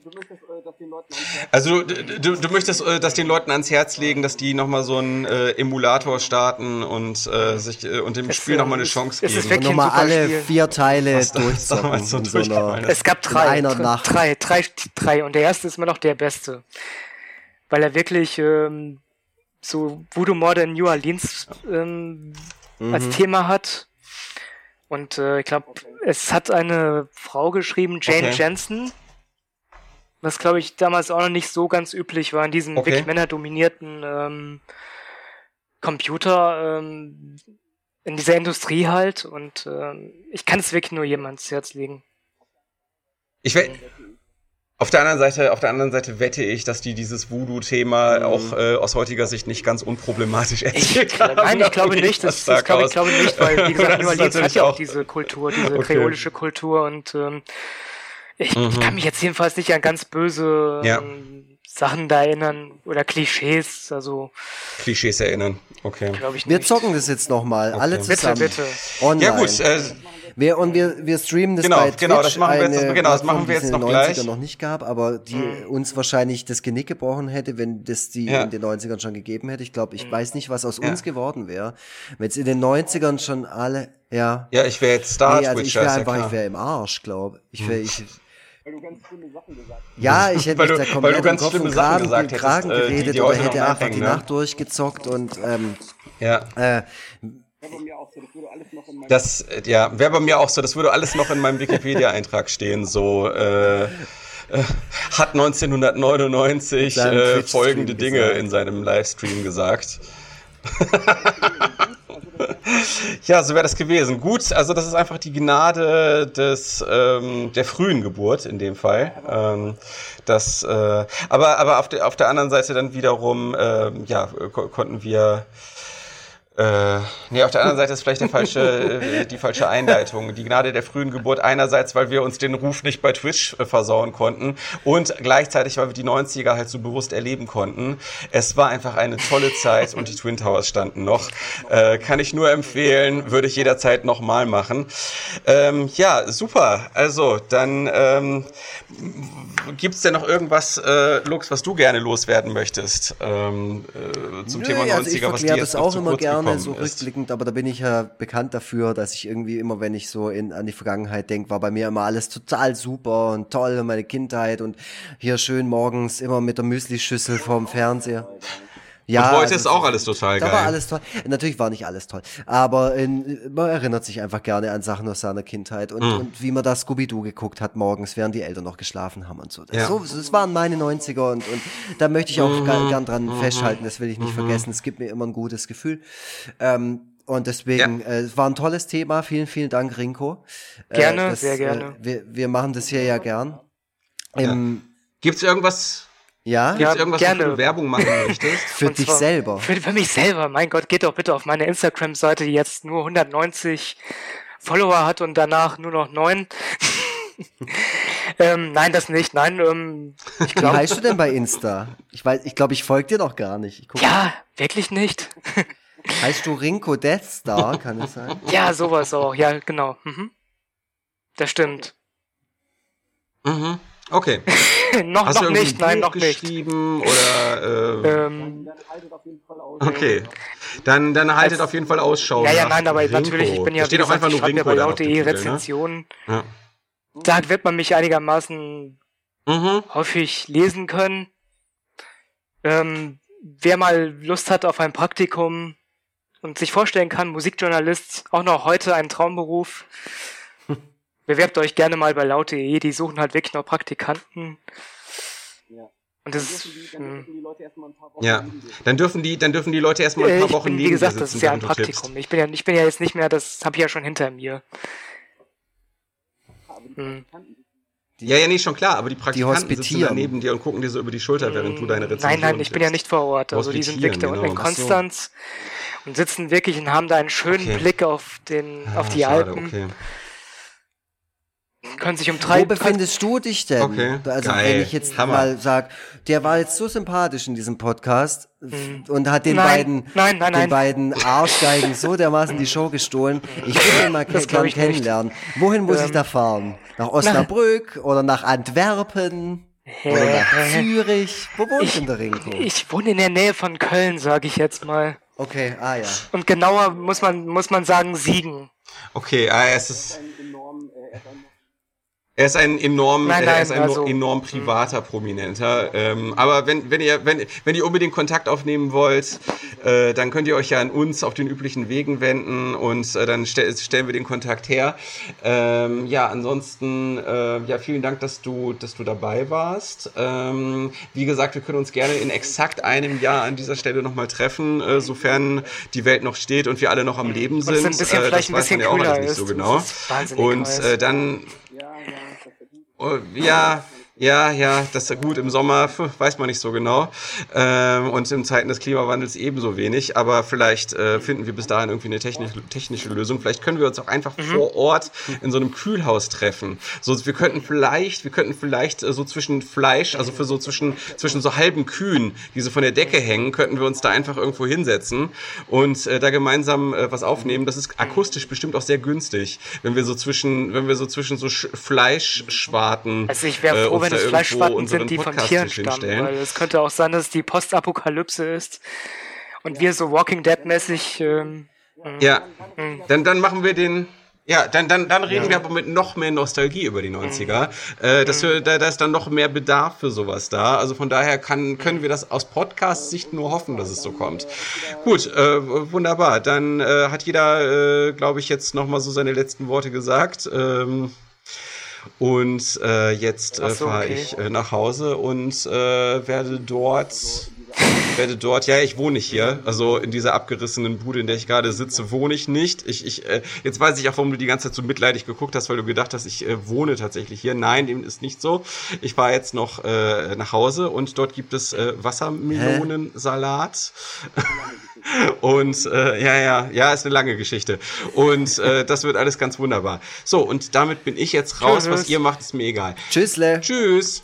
Also du, du, du möchtest äh, das den Leuten ans Herz legen, dass die nochmal so einen äh, Emulator starten und äh, sich äh, und dem Es, Spiel nochmal eine Chance es ist geben. wirklich Und nochmal alle Spiel. vier Teile durchzocken. so so einer, ist. Es gab drei, einer dr- Nacht. drei, drei, drei und der erste ist immer noch der beste, weil er wirklich ähm, so Voodoo Morde in New Orleans ähm, Mhm. als Thema hat. Und äh, ich glaube, es hat eine Frau geschrieben, Jane Okay. Jensen, was glaube ich damals auch noch nicht so ganz üblich war in diesem Okay. wirklich männerdominierten ähm, Computer, ähm, in dieser Industrie halt. Und ähm, ich kann es wirklich nur jemand ans Herz legen. Ich we- auf der anderen Seite, auf der anderen Seite wette ich, dass die dieses Voodoo-Thema Mhm. auch äh, aus heutiger Sicht nicht ganz unproblematisch erzählt haben. Nein, ich glaube nicht. Das, das das glaube ich glaube nicht, weil wie gesagt, New Orleans hat ja auch auch- diese Kultur, diese Okay. kreolische Kultur und ähm, ich, Mhm. ich kann mich jetzt jedenfalls nicht an ganz böse Ja. ähm, Sachen da erinnern oder Klischees, also Klischees erinnern. Okay. ich Wir nicht. zocken das jetzt nochmal, alle Okay. Bitte, zusammen. bitte. Online. Ja gut, äh, Wir, und wir, wir streamen das Genau, bei Twitch, genau, das machen wir jetzt- genau, das machen wir die es jetzt in den noch 90ern gleich. noch nicht gab, aber die Mhm. uns wahrscheinlich das Genick gebrochen hätte, wenn das die Ja. in den 90ern schon gegeben hätte. Ich glaube, Mhm. ich weiß nicht, was aus Ja. uns geworden wäre. Wenn es in den 90ern schon alle, ja. ja, ich wäre jetzt Star nee, also ich Twitcher, wäre ist ja einfach, klar. ich wäre im Arsch, glaube ich. Wär, ich ja, ich hätte Weil mich du- da weil komplett du im ganz Kopf schlimme und Sachen Kragen, gesagt hättest, Kragen äh, die geredet oder heute noch hätte einfach die ne? Nacht durchgezockt und ähm, Ja. äh, Das, ja, wäre bei mir auch so, das würde alles noch in meinem Wikipedia-Eintrag stehen, so, äh, äh, hat 1999 Seinem äh, folgende Dinge gesagt. in seinem Livestream gesagt. ja, so wäre das gewesen. Gut, also das ist einfach die Gnade des ähm, der frühen Geburt in dem Fall. Ähm, das, äh, aber aber auf der auf der anderen Seite dann wiederum, ähm, ja, ko konnten wir äh, nee, auf der anderen Seite ist vielleicht der falsche, äh, die falsche Einleitung. Die Gnade der frühen Geburt einerseits, weil wir uns den Ruf nicht bei Twitch äh, versauen konnten und gleichzeitig, weil wir die 90er halt so bewusst erleben konnten. Es war einfach eine tolle Zeit und die Twin Towers standen noch. Äh, kann ich nur empfehlen, würde ich jederzeit nochmal machen. Ähm, ja, super. Also, dann ähm, gibt's denn noch irgendwas, äh, Lux, was du gerne loswerden möchtest ähm, äh, zum Nö, Thema 90er, also ich was dir jetzt auch immer kurz gerne, so ist? rückblickend, aber da bin ich ja bekannt dafür, dass ich irgendwie immer, wenn ich so in, an die Vergangenheit denke, war bei mir immer alles total super und toll und meine Kindheit und hier schön morgens immer mit der Müslischüssel vorm Fernseher. Ja, und heute also, ist auch alles total da geil. Da war alles toll. Natürlich war nicht alles toll, aber in, man erinnert sich einfach gerne an Sachen aus seiner Kindheit und, mhm. und wie man da Scooby-Doo geguckt hat morgens, während die Eltern noch geschlafen haben und so. Das, ja. so, das waren meine 90er und, und da möchte ich auch mhm. gern dran mhm. festhalten, das will ich nicht mhm. vergessen. Es gibt mir immer ein gutes Gefühl. Ähm, und deswegen, ja. äh, es war ein tolles Thema. Vielen, vielen Dank, Rinko. Äh, gerne, äh, das, sehr gerne. Äh, wir, wir machen das hier ja gern. Ähm, ja. Gibt's irgendwas, ja, ja, irgendwas, gerne. du Werbung machen möchtest? für dich zwar, selber. Für, für, mich selber. Mein Gott, geht doch bitte auf meine Instagram-Seite, die jetzt nur 190 Follower hat und danach nur noch neun. ähm, nein, das nicht. Nein, ähm, ich glaub, Wie heißt du denn bei Insta? Ich weiß, ich glaube, ich folge dir noch gar nicht. ja, mal. wirklich nicht. heißt du Rinko Deathstar, kann es sein? Ja, sowas auch. Ja, genau. Mhm. Das stimmt. Mhm. Okay. noch Hast noch du nicht, nein, noch geschrieben nicht. oder äh, ähm, Okay. Dann dann haltet auf jeden Fall Ausschau. Ja, ja, nein, aber Rinko. natürlich, ich bin ja steht auch einfach nur Rinko bei laut.de ne? Rezensionen. Ne? Ja. Da wird man mich einigermaßen mhm. häufig lesen können. Ähm, wer mal Lust hat auf ein Praktikum und sich vorstellen kann, Musikjournalist, auch noch heute ein Traumberuf, bewerbt euch gerne mal bei laut.de, die suchen halt wirklich noch Praktikanten. Ja. Und das ist, hm. ja, dann dürfen die, dann dürfen die Leute erstmal ein paar Wochen bin, Wie gesagt, das ist ja ein Praktikum. Ich bin ja, ich bin ja jetzt nicht mehr, das habe ich ja schon hinter mir. Hm. Ja, ja, nee, schon klar, aber die Praktikanten die sitzen da neben dir und gucken dir so über die Schulter, während du deine Rezension Nein, nein, ich bin ja nicht vor Ort. Also die sind wirklich da unten in genau. Konstanz so. und sitzen wirklich und haben da einen schönen okay. Blick auf den, auf die schade, Alpen. Okay können sich um drei. Wo befindest du dich denn? Okay. Also Geil. wenn ich jetzt Hammer. mal sag, der war jetzt so sympathisch in diesem Podcast mhm. und hat den nein. beiden, nein, nein, den beiden Arschgeigen so dermaßen die Show gestohlen. Ich will ihn mal gern kennenlernen. Nicht. Wohin muss ähm, ich da fahren? Nach Osnabrück nach, oder nach Antwerpen? Oder nach Zürich? Wo wohnt ich, denn der Rinko? Ich wohne in der Nähe von Köln, sage ich jetzt mal. Okay, ah ja. Und genauer muss man, muss man sagen, Siegen. Okay, ah, es ist er ist ein enorm, nein, nein, er ist ein also, enorm hm. privater Prominenter. Ähm, aber wenn, wenn ihr, wenn, wenn ihr unbedingt Kontakt aufnehmen wollt, äh, dann könnt ihr euch ja an uns auf den üblichen Wegen wenden und äh, dann stell, stellen wir den Kontakt her. Ähm, ja, ansonsten, äh, ja, vielen Dank, dass du, dass du dabei warst. Ähm, wie gesagt, wir können uns gerne in exakt einem Jahr an dieser Stelle nochmal treffen, äh, sofern die Welt noch steht und wir alle noch am Leben sind. Und ein bisschen, äh, das weiß man ja auch alles nicht so genau. Und äh, dann Oh, ja, ja, ja, das ist gut. Im Sommer weiß man nicht so genau. Ähm, und in Zeiten des Klimawandels ebenso wenig. Aber vielleicht äh, finden wir bis dahin irgendwie eine technische, technische Lösung. Vielleicht können wir uns auch einfach mhm. vor Ort in so einem Kühlhaus treffen. So, wir könnten vielleicht, wir könnten vielleicht äh, so zwischen Fleisch, also für so zwischen, zwischen so halben Kühen, die so von der Decke hängen, könnten wir uns da einfach irgendwo hinsetzen und äh, da gemeinsam äh, was aufnehmen. Das ist akustisch bestimmt auch sehr günstig, wenn wir so zwischen, wenn wir so zwischen so Fleischschwarten. Also ich wäre froh, wenn es Fleischspaten sind, die von Tieren stammen. Weil es könnte auch sein, dass es die Postapokalypse ist und wir so Walking Dead-mäßig. Ähm, ja, ähm, dann, dann machen wir den. Ja, dann, dann, dann reden ja. wir aber mit noch mehr Nostalgie über die 90er. Mhm. Äh, dass wir, da, da ist dann noch mehr Bedarf für sowas da. Also von daher kann, können wir das aus Podcast-Sicht nur hoffen, dass es so kommt. Gut, äh, wunderbar. Dann äh, hat jeder, äh, glaube ich, jetzt nochmal so seine letzten Worte gesagt. Ähm, und äh, jetzt äh, so, fahre okay. ich äh, nach Hause und äh, werde dort werde dort, ja, ich wohne nicht hier, also in dieser abgerissenen Bude, in der ich gerade sitze, wohne ich nicht. Ich, ich, äh, jetzt weiß ich auch, warum du die ganze Zeit so mitleidig geguckt hast, weil du gedacht hast, ich äh, wohne tatsächlich hier. Nein, dem ist nicht so. Ich fahre jetzt noch äh, nach Hause und dort gibt es äh, Wassermelonensalat. Und äh, ja, ja, ja, ist eine lange Geschichte. Und äh, das wird alles ganz wunderbar. So, und damit bin ich jetzt raus. Was ihr macht, ist mir egal. Tschüssle. Tschüss.